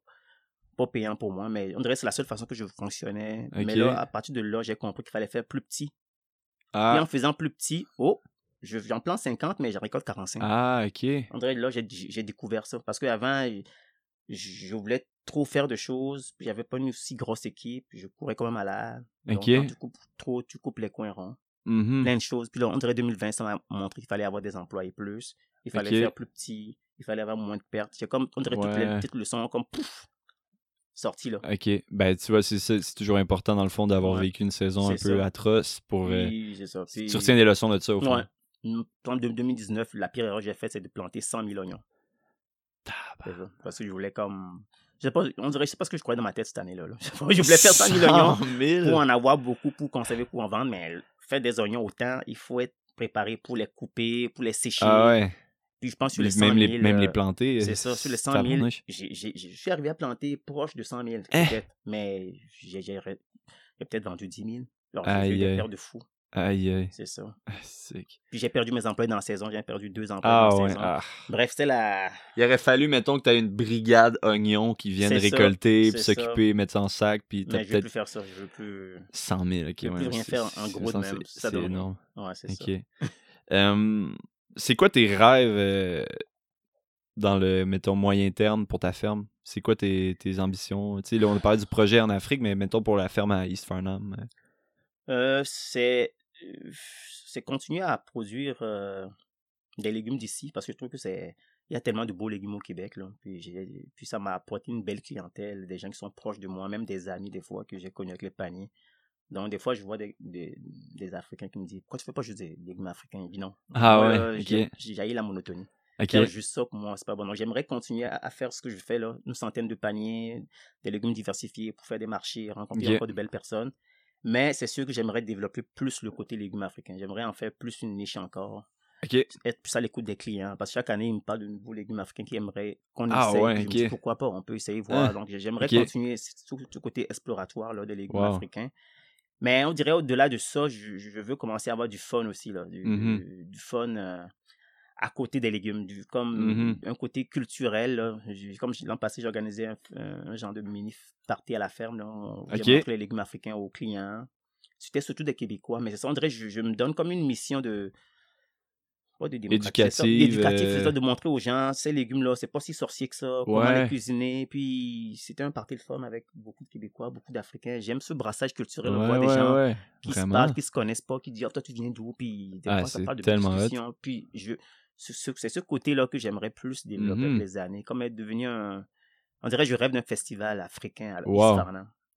pas payant pour moi. Mais on dirait que c'est la seule façon que je fonctionnais. Ok. Mais là, à partir de là, j'ai compris qu'il fallait faire plus petit. Et Ah, en faisant plus petit, oh, je- j'en plante 50, mais je récolte 45. ah ok. On dirait que là, j'ai découvert ça. Parce qu'avant, je, voulais trop faire de choses. Puis j'avais pas une aussi grosse équipe. puis Je courais comme un malade. Donc, Ok. quand tu coupes trop, tu coupes les coins ronds Mhm. plein de choses. Puis là, on dirait 2020, ça m'a montré qu'il fallait avoir des employés plus. Il fallait faire plus petit. Il fallait avoir moins de pertes. C'est comme, on dirait toutes les petites leçons comme pouf, sorties là. Ok. Ben, tu vois, c'est toujours important, dans le fond, d'avoir Ouais. vécu une saison un peu atroce pour. euh, Oui, c'est ça. Tu retiens des leçons de ça, au fond. Ouais. En 2019, la pire erreur que j'ai faite, c'est de planter 100 000 oignons. Parce que je voulais comme. Je sais pas, on dirait, je sais pas ce que je croyais dans ma tête cette année-là. là. Je voulais faire 100 000 oignons 100 000? pour en avoir beaucoup, pour conserver, pour en vendre. Mais faire des oignons autant, il faut être préparé pour les couper, pour les sécher. Ah ouais. Puis je pense sur les Les- 100 000. même, les, même les euh, planter. C'est ça, sur les 100 000, tabarnouche. j'ai- j'ai- j'ai- je suis arrivé à planter proche de 100 000, Hein? peut-être, mais j'ai peut-être vendu 10 000. Alors, j'ai eu des de fou, Aïe, aïe. c'est ça. Ah, sick. Puis j'ai perdu mes emplois dans la saison, j'ai perdu deux emplois Ah dans la ouais. saison. ah. Bref, c'était la... Il aurait fallu, mettons, que tu aies une brigade oignons qui ça, récolter, puis s'occuper, mettre ça en sac, puis t'as Mais je veux plus faire ça, je veux plus... 100 000. Ok, je veux ouais, plus rien faire en gros de même. C'est énorme. Ouais, c'est ça. C'est quoi tes rêves euh, dans le, mettons, moyen terme pour ta ferme? C'est quoi tes, tes ambitions? Tu sais, là, on a parlé du projet en Afrique, mais mettons pour la ferme à East Farnham. euh, Euh, c'est c'est continuer à produire euh, des légumes d'ici parce que je trouve que c'est il y a tellement de beaux légumes au Québec là. Puis puis ça m'a apporté une belle clientèle des gens qui sont proches de moi même des amis des fois que j'ai connus avec les paniers. Donc des fois je vois des, des, des Africains qui me disent pourquoi tu fais pas juste des légumes africains? Je dis non. Ah ouais, euh, j'ai- la monotonie. Ok. faire juste ça pour moi c'est pas bon. Donc j'aimerais continuer à, à faire ce que je fais là. Une centaine de paniers des légumes diversifiés pour faire des marchés rencontrer encore de belles personnes mais c'est sûr que j'aimerais développer plus le côté légumes africains. J'aimerais en faire plus une niche encore. Être plus à l'écoute des clients. Parce que chaque année, ils me parlent de nouveaux légumes africains qui aimeraient qu'on Ah essaye. ouais, Puis je me ok. dis, pourquoi pas, on peut essayer, voir. Ah, Donc j'aimerais continuer ce, ce côté exploratoire là, des légumes Wow. africains. Mais on dirait au-delà de ça, je, je veux commencer à avoir du fun aussi. Là, du, Mhm. du fun euh, à côté des légumes. Du, comme Mhm. un côté culturel. là. Comme l'an passé, j'ai organisé un, un genre de mini party à la ferme. Là. On- J'ai Ok. montré les légumes africains aux clients. C'était surtout des Québécois, mais c'est ça, on dirait je, je me donne comme une mission de. Pas de Éducative, euh, ça, de montrer aux gens, ces légumes-là, c'est pas si sorcier que ça, comment Ouais. les cuisiner. Puis c'était un party de fun avec beaucoup de Québécois, beaucoup d'Africains. J'aime ce brassage culturel, on Ouais, voit des ouais, gens qui se parlent, qui se connaissent pas, qui disent Ah, toi tu viens d'où? Puis des Ah, fois ça parle de tellement. Puis je, c'est ce côté-là que j'aimerais plus développer avec les années, comme être devenu un. On dirait je rêve d'un festival africain à Wow.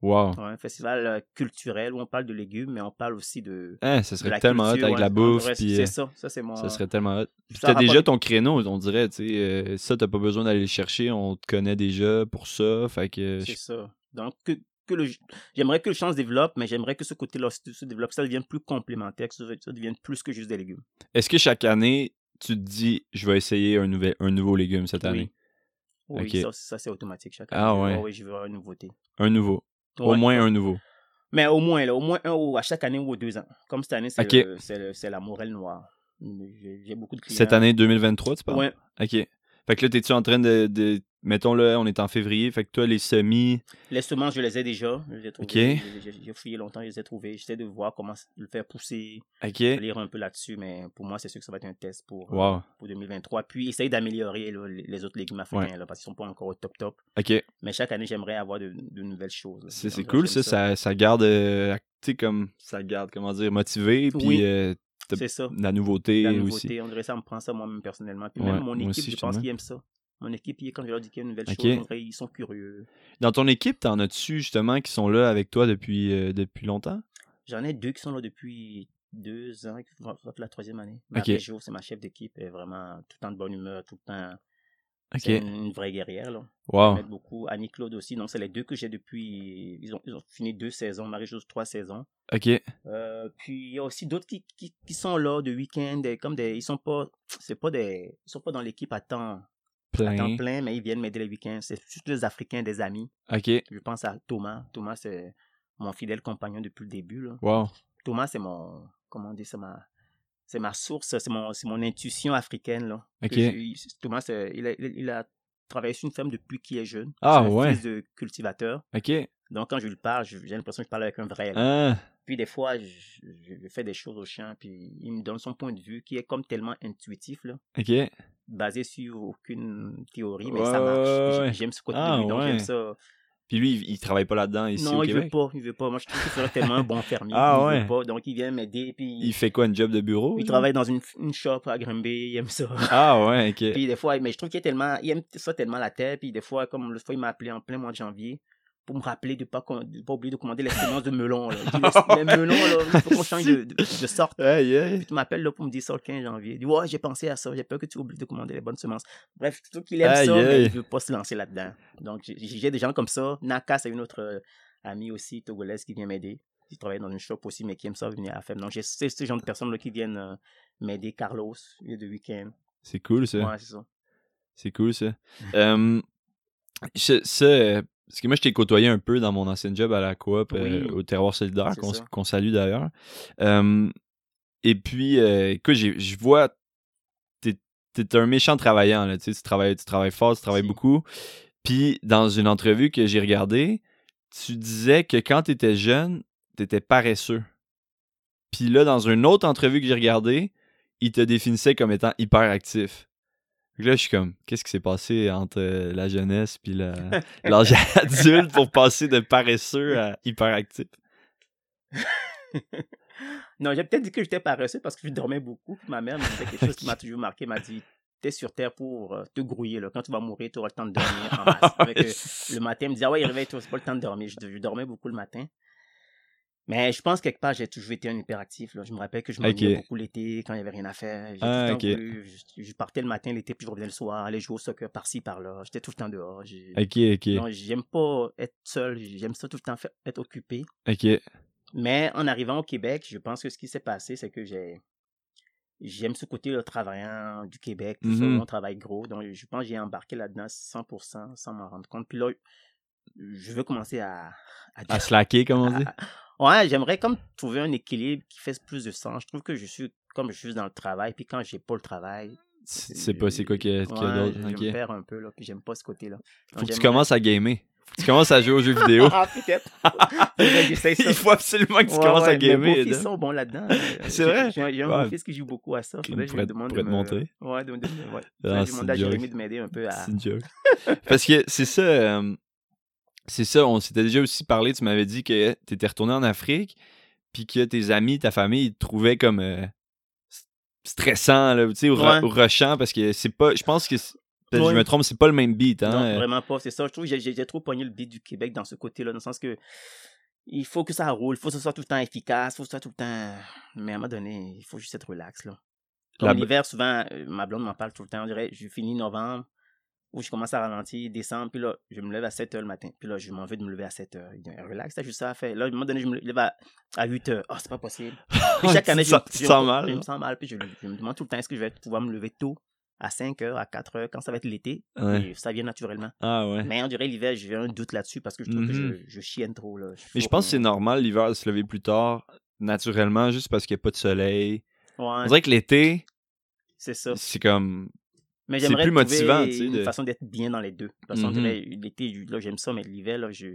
Wow. Ouais, un festival euh, culturel où on parle de légumes, mais on parle aussi de. Hein, ça de serait la tellement hot avec ouais. la bouffe. C'est euh, ça, ça c'est mon. Ça serait tellement hot. Puis t'as déjà ton créneau, on dirait, tu sais. euh, ça, t'as pas besoin d'aller le chercher, on te connaît déjà pour ça. Fait que. C'est ça. Donc, que, que le, j'aimerais que le champ se développe, mais j'aimerais que ce côté-là se, développe, ça devienne plus complémentaire, que ça devienne plus que juste des légumes. Est-ce que chaque année, tu te dis, je vais essayer un, nouvel, un nouveau légume cette année? Oui. Ça, ça, c'est automatique chaque Ah ouais. oui, je veux une nouveauté. Un nouveau. Au moins un nouveau. Mais au moins, là, au moins un ou à chaque année ou aux deux ans. Comme cette année, c'est, Ok. le- c'est, le- c'est la morelle noire. J'ai, j'ai beaucoup de clients. Cette année 2023, tu parles? Ouais. OK. Fait que là, t'es-tu en train de, de mettons-le, on est en février, fait que toi, les semis, Les semences, je les ai déjà. Je les ai trouvées. Ok. J'ai- fouillé longtemps, je les ai trouvées. J'essaie de voir comment le faire pousser, ok, lire un peu là-dessus, mais pour moi, c'est sûr que ça va être un test pour, euh, pour 2023. Puis essayer d'améliorer là, les autres légumes africains, là, parce qu'ils sont pas encore au top top. ok, Mais chaque année, j'aimerais avoir de, de nouvelles choses. là. c'est cool, ça, ça, ça garde, euh, tu sais, comme, ça garde, comment dire, motivé, puis Oui. euh, C'est ça. la nouveauté, La aussi. nouveauté, on dirait ça me prend ça moi-même personnellement. Puis Ouais, même mon équipe, aussi, je pense qu'ils aiment ça. Mon équipe, quand je leur dis qu'il y a une nouvelle Ok. chose, ils sont curieux. Dans ton équipe, t'en as-tu, justement, qui sont là avec toi depuis, euh, depuis longtemps? J'en ai deux qui sont là depuis deux ans, la troisième année. Ok. Marie Jo, c'est ma chef d'équipe, elle est vraiment tout le temps de bonne humeur, tout le temps. C'est une, vraie guerrière, là. wow, m'aide beaucoup. Annie-Claude aussi. Donc, c'est les deux que j'ai depuis. Ils ont, ils ont fini deux saisons. Marie-Jo, trois saisons. ok, Euh, puis, il y a aussi d'autres qui, qui, qui sont là de week-end. Comme des. Ils sont pas. C'est pas des. Ils sont pas dans l'équipe à temps, à temps plein, plein, mais ils viennent m'aider les week-ends. C'est juste des Africains, des amis. ok, Je pense à Thomas. Thomas, c'est mon fidèle compagnon depuis le début, là. wow, Thomas, c'est mon. Comment on dit, c'est ma. C'est ma source, c'est mon, mon intuition africaine, là. ok, je- Thomas, il a, il a travaillé sur une ferme depuis qu'il est jeune. Ah, c'est un ouais. fils de cultivateur. ok, Donc, quand je lui parle, j'ai l'impression que je parle avec un vrai. là. ah, Puis, des fois, je, fais des choses au champ, puis il me donne son point de vue qui est comme tellement intuitif, là, ok, basé sur aucune théorie, mais Ouais, ça marche. J'aime ce côté Ah, de lui, donc ouais. j'aime ça. Puis lui, il, il travaille pas là-dedans ici non, au il veut pas, il veut pas. Moi, je trouve qu'il serait tellement un bon fermier. Ah, il ouais. veut pas, donc il vient m'aider, puis Il fait quoi, une job de bureau? il travaille dans une, une shop à Grimby, il aime ça. Ah ouais, ok. Puis des fois, mais je trouve qu'il est tellement, il aime ça tellement la tête. Puis des fois, comme le fois, il m'a appelé en plein mois de janvier pour me rappeler de pas, de pas oublier de commander les semences de melon. Là. Melons, là, il faut qu'on change de, de, de sorte. Aïe, aïe. Puis tu m'appelles là pour me dire ça le 15 janvier. Ouais, j'ai pensé à ça, j'ai peur que tu oublies de commander les bonnes semences. Bref, trouve qu'il aime Aïe, ça, mais il veut pas se lancer là-dedans. Donc, j'ai- des gens comme ça. Naka, c'est une autre euh, amie aussi, togolaise, qui vient m'aider. Qui travaille dans une shop aussi, mais qui aime ça venir à la ferme. Donc, j'ai c'est ce genre de personnes là qui viennent euh, m'aider. Carlos, il est de week-end. C'est cool, ça. Ouais, c'est ça. C'est cool, ça. Euh, parce que moi, je t'ai côtoyé un peu dans mon ancien job à la coop, euh, au Terroir Solidaire, qu'on salue d'ailleurs. Euh, et puis, euh, écoute, je vois, t'es es un méchant travaillant, là, tu tu travailles, tu travailles fort, tu travailles Si. beaucoup. Puis, dans une entrevue que j'ai regardée, tu disais que quand t'étais jeune, t'étais paresseux. Puis là, dans une autre entrevue que j'ai regardée, il te définissait comme étant hyperactif. Fait que Là, je suis comme, qu'est-ce qui s'est passé entre euh, la jeunesse puis l'âge adulte pour passer de paresseux à hyperactif? Non, j'ai peut-être dit que j'étais paresseux parce que je dormais beaucoup. Ma mère me disait quelque chose qui m'a toujours marqué. M'a dit T'es sur Terre pour euh, te grouiller. Là. Quand tu vas mourir, tu auras le temps de dormir en masse. Avec, euh, le matin, elle me disait Ah ouais, réveille-toi, c'est pas le temps de dormir. Je, je dormais beaucoup le matin. Mais je pense quelque part, j'ai toujours été un hyperactif. Là. Je me rappelle que je m'ennuyais Ok. beaucoup l'été quand il n'y avait rien à faire. Ah, tout voulu- je, je partais le matin, l'été, puis je revenais le soir, aller jouer au soccer par-ci, par-là. J'étais tout le temps dehors. J'ai- Ok, ok, Non, j'aime pas être seul. J'aime ça tout le temps faire- être occupé. ok. Mais en arrivant au Québec, je pense que ce qui s'est passé, c'est que j'ai j'aime ce côté le travaillant du Québec, tout ça, Mhm. on travaille gros. Donc, je pense que j'ai embarqué là-dedans 100% sans m'en rendre compte. Puis là, je veux commencer à... À slacker, comme on dit? Ouais, j'aimerais comme trouver un équilibre qui fasse plus de sens. Je trouve que je suis comme je suis dans le travail, puis quand j'ai pas le travail... Sais pas c'est quoi qu'il y a, qu'il y a ouais, d'autre? perds un peu, là, puis j'aime pas ce côté-là. Faut que tu commences à gamer. Faut que tu commences à jouer aux jeux vidéo. ah, peut-être. Il faut absolument que tu Ouais, commences à ouais, gamer. Mes Adam. sont bons là-dedans. C'est vrai? J'ai un, beau-fils qui joue beaucoup à ça. Je pourrait- lui demande pourrait de te me... montrer. Ouais, de, de, de- ouais. Ah, je c'est demande à. Jérémy de m'aider un peu à... C'est une joke. Parce que c'est ça, euh, c'est ça, on s'était déjà aussi parlé, tu m'avais dit que tu étais retourné en Afrique, puis que tes amis, ta famille, ils te trouvaient comme euh, stressant, là, tu sais, ou, ru- Ouais. ou rushant, parce que c'est pas, je pense que, je me trompe, c'est pas le même beat, hein. Non, euh, vraiment pas. C'est ça. Je trouve que j'ai- trop pogné le beat du Québec dans ce côté-là, dans le sens que il faut que ça roule, il faut que ce soit tout le temps efficace, il faut que ce soit tout le temps... Mais à un moment donné, il faut juste être relax, là. Comme l'hiver, souvent, euh, ma blonde m'en parle tout le temps. On dirait, je finis novembre, où je commence à ralentir, décembre, puis là, je me lève à 7 h le matin. Puis là, je m'en vais de me lever à 7 h relax, t'as juste ça à faire. Là, à un moment donné, je me lève à, à 8 h Oh, c'est pas possible. Puis chaque année, je, je- sens mal, Je me sens mal, puis je, je me demande tout le temps, est-ce que je vais pouvoir me lever tôt, à 5 h, à 4 h, quand ça va être l'été? Ouais. Ça vient naturellement. Ah ouais. Mais on dirait l'hiver, j'ai un doute là-dessus parce que je trouve que je, je chienne trop. Là. Mais je pense que c'est normal l'hiver de se lever plus tard, naturellement, juste parce qu'il n'y a pas de soleil. Ouais, On dirait que l'été, c'est ça. c'est comme, Mais C'est plus motivant, tu sais, une de- façon d'être bien dans les deux. Mhm. dirait, l'été, là, j'aime ça, mais l'hiver, là, je...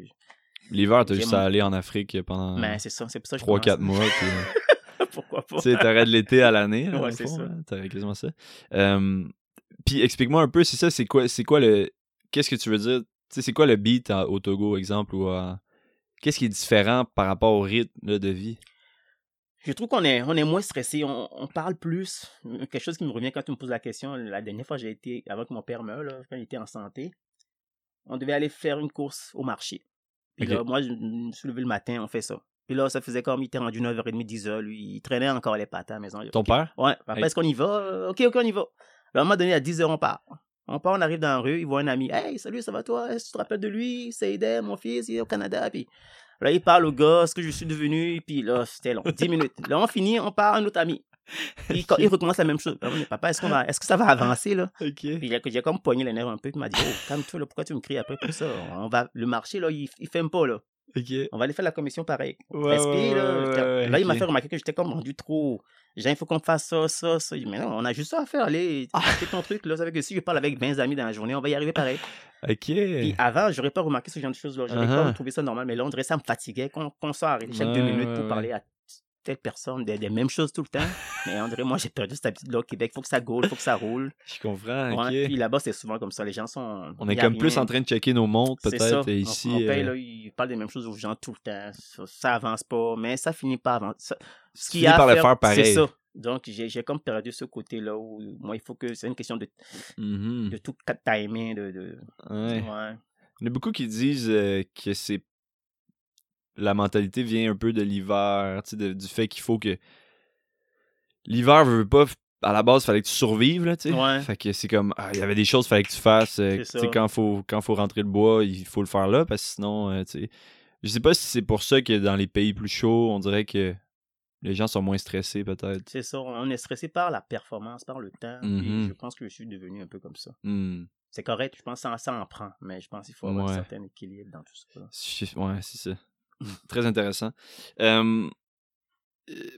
L'hiver, t'as juste à aller en Afrique pendant Mais c'est ça, c'est pour ça que je 3-4 commence. mois. puis, Pourquoi pas? tu t'arrêtes l'été à l'année. Ouais, c'est ça. là. T'aurais quasiment ça. Euh, puis explique-moi un peu, c'est ça, c'est quoi, c'est quoi le. Qu'est-ce que tu veux dire? Tu sais, c'est quoi le beat au Togo, exemple, ou à- Qu'est-ce qui est différent par rapport au rythme là, de vie? Je trouve qu'on est, on est moins stressé, on, on parle plus. Quelque chose qui me revient quand tu me poses la question, la dernière fois j'ai été, avant que mon père meure, là, quand il était en santé, on devait aller faire une course au marché. Puis là, moi, je me suis levé le matin, on fait ça. Puis là, ça faisait comme, il était rendu 9h30, 10h, lui, il traînait encore les pattes à la maison. Ton père? Ouais, Hey. est-ce qu'on y va? Ok, ok, on y va. Là, à un moment donné, à 10h, on part. On part, on arrive dans la rue, il voit un ami. Hey, salut, ça va toi? Est-ce que tu te rappelles de lui? C'est Aiden, mon fils, il est au Canada. Puis là, il parle au gars, ce que je suis devenu. Puis là, c'était long, 10 minutes. Là, on finit, on part, un autre ami. Puis quand il recommence la même chose. Là, on dit, papa, est-ce, qu'on va, est-ce que ça va avancer, là? Puis j'ai, j'ai comme poigné les nerfs un peu. Il m'a dit, oh, calme-toi, pourquoi tu me cries après pour ça? On va, le marché, là, il, il fait pas, là. On va aller faire la commission pareil. Ouais, là. ouais, il m'a fait remarquer que j'étais comme rendu trop. J'ai il faut qu'on fasse ça, ça, ça. Mais non, on a juste ça à faire. Allez, Ah. fais ton truc. Là, que si je parle avec 20 amis dans la journée, on va y arriver pareil. Ok. Puis avant, j'aurais pas remarqué ce genre de choses-là. J'aurais Uh-huh. pas trouvé ça normal. Mais là, on dirait que ça me fatiguait qu'on soit arrêté chaque deux Ouais, minutes pour parler à telle personne des, des mêmes choses tout le temps. mais on dirait, moi, j'ai perdu cette habitude-là au Québec. Faut que ça gaule, faut que ça roule. Je comprends. Ouais, Puis là-bas, c'est souvent comme ça. Les gens sont. On est comme plus en train de checker nos montres, peut-être. Et On- ici. on, paye, euh, là, ils parlent des mêmes choses aux gens tout le temps. Ça, ça avance pas, mais ça finit pas avant. Ça, ce finis à par le faire pareil. C'est ça. Donc, j'ai comme perdu ce côté-là où, moi, il faut que. C'est une question de, mhm. de tout timer. De, de, Ouais. ouais. Il y en a beaucoup qui disent euh, que c'est. La mentalité vient un peu de l'hiver, de- du fait qu'il faut que. L'hiver veut pas. À la base, il fallait que tu survives, là, tu sais. Ouais. Fait que c'est comme. ah, Il y avait des choses qu'il fallait que tu fasses. euh, quand faut, quand faut rentrer le bois, il faut le faire là, parce que sinon, euh, tu sais. Je sais pas si c'est pour ça que dans les pays plus chauds, on dirait que les gens sont moins stressés, peut-être. C'est ça. On est stressé par la performance, par le temps. Mhm. je pense que je suis devenu un peu comme ça. Hmm. C'est correct. Je pense que ça, en prend. Mais je pense qu'il faut avoir Ouais. un certain équilibre dans tout ça. Ouais, c'est ça. Très intéressant. Euh,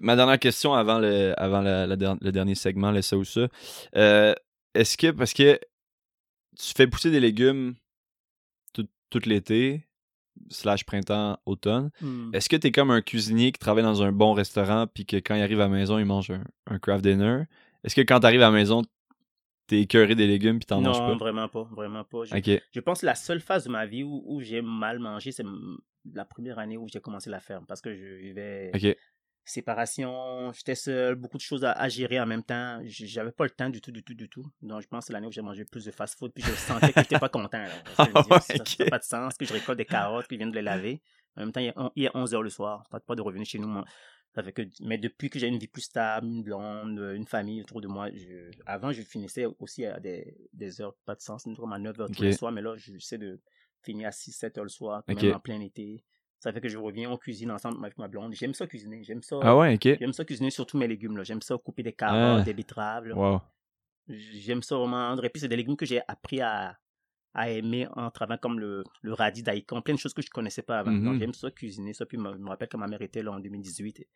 ma dernière question avant le, avant la- la der- le dernier segment, le ça ou ça. Euh, Est-ce que, parce que tu fais pousser des légumes tout, tout l'été, slash printemps, automne, Hmm. est-ce que tu es comme un cuisinier qui travaille dans un bon restaurant puis que quand il arrive à la maison, il mange un, un craft dinner? Est-ce que quand tu arrives à la maison, t'es écœuré des légumes puis t'en manges Non, pas? vraiment pas. Vraiment pas. Je- pense que la seule phase de ma vie où, où j'ai mal mangé, c'est la première année où j'ai commencé la ferme parce que je vivais séparation, j'étais seul, beaucoup de choses à, à gérer en même temps. J'avais pas le temps du tout, du tout, du tout. Donc je pense que c'est l'année où j'ai mangé plus de fast-food puis je sentais que j'étais pas content. là. Je me Ah disais, ouais, ça- n'a pas de sens que je récolte des carottes puis je viens de les laver. En même temps, il est on- il est 11 heures le soir. Je pas de revenir chez nous. moi. Ça fait que, mais depuis que j'ai une vie plus stable, une blonde, une famille autour de moi, je, avant je finissais aussi à des, des heures pas de sens, comme à 9 heures tous les soirs, mais là j'essaie de finir à 6-7 heures le soir, même en plein été. Ça fait que je reviens, on cuisine ensemble avec ma blonde. J'aime ça cuisiner, j'aime ça. Ah ouais, ok. J'aime ça cuisiner surtout mes légumes. là. J'aime ça couper des carottes, Ah. des betteraves. Wow. J'aime ça vraiment. Et puis c'est des légumes que j'ai appris à, à aimer en travaillant comme le, le radis daikon, plein de choses que je connaissais pas avant. Donc Mhm. j'aime ça cuisiner ça. Puis je me rappelle quand ma mère était là en 2018.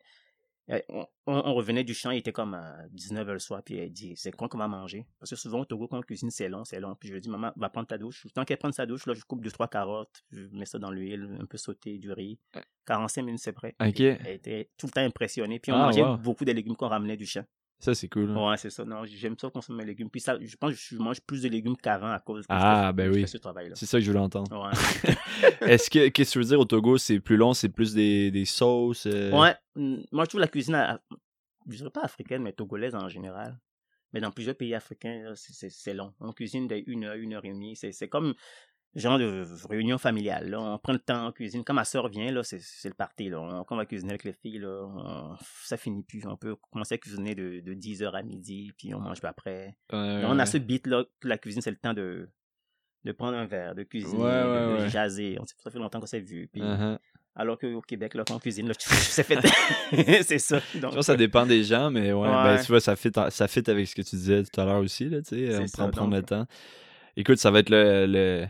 Et on, revenait du champ, il était comme à 19h le soir, puis elle dit C'est quand qu'on va manger Parce que souvent au Togo, quand on cuisine, c'est long, c'est long. Puis je lui dis Maman, va prendre ta douche. Tant qu'elle prend sa douche, là, je coupe deux, trois carottes, je mets ça dans l'huile, un peu sauté, du riz. 45 minutes, c'est prêt. Elle était tout le temps impressionnée. Puis on Ah, mangeait wow. beaucoup des légumes qu'on ramenait du champ. Ça, c'est cool. hein. Ouais, c'est ça. Non, j'aime ça consommer mes légumes. Puis ça, je pense que je mange plus de légumes qu'avant à cause que Ah, je ben je oui. fais ce travail-là. C'est ça que je voulais entendre. Ouais. Est-ce que, qu'est-ce que tu veux dire au Togo, c'est plus long, c'est plus des, des sauces? euh, ouais. Moi, je trouve la cuisine, à- je dirais pas africaine, mais togolaise en général. Mais dans plusieurs pays africains, c'est- long. On cuisine de une heure, une heure et demie. C'est comme genre de réunion familiale. Là. On prend le temps, on cuisine. Quand ma soeur vient, là, c'est c'est le party. Là. On, quand on va cuisiner avec les filles, là, on- ça finit plus. On peut commencer à cuisiner de, de 10h à midi, puis on mange pas après. on a ce beat-là que la cuisine, c'est le temps de, de prendre un verre, de cuisiner, Ouais, ouais, de, de ouais. jaser. On, ça fait longtemps qu'on s'est vu. Puis, Uh-huh. Alors qu'au Québec, là, quand on cuisine, là, c'est fait. c'est ça. Je Donc, pense ça dépend des gens, mais ouais, ben, tu vois, ça fit, ça fit avec ce que tu disais tout à l'heure aussi, là, tu sais, C'est on ça, prend prendre le donc. temps. Écoute, ça va être le, le,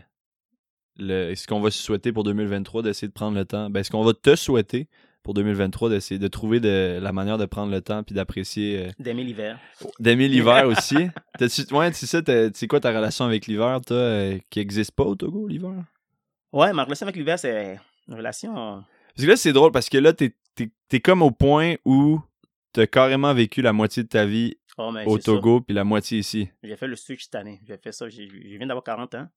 le- ce qu'on va se souhaiter pour 2023, d'essayer de prendre le temps? Ben, ce qu'on va te souhaiter pour 2023 d'essayer de trouver de, la manière de prendre le temps puis d'apprécier. euh, D'aimer l'hiver. D'aimer l'hiver aussi? T'as-tu- ouais, t'as- c'est quoi ta relation avec l'hiver, toi, euh, qui existe pas au Togo, l'hiver? Ouais, ma relation avec l'hiver, c'est une relation. Parce que là, c'est drôle parce que là, t'es, t'es comme au point où t'as carrément vécu la moitié de ta vie Oh, au. Togo puis la moitié ici. J'ai fait le switch cette année. J'ai fait ça. Je viens d'avoir 40 ans.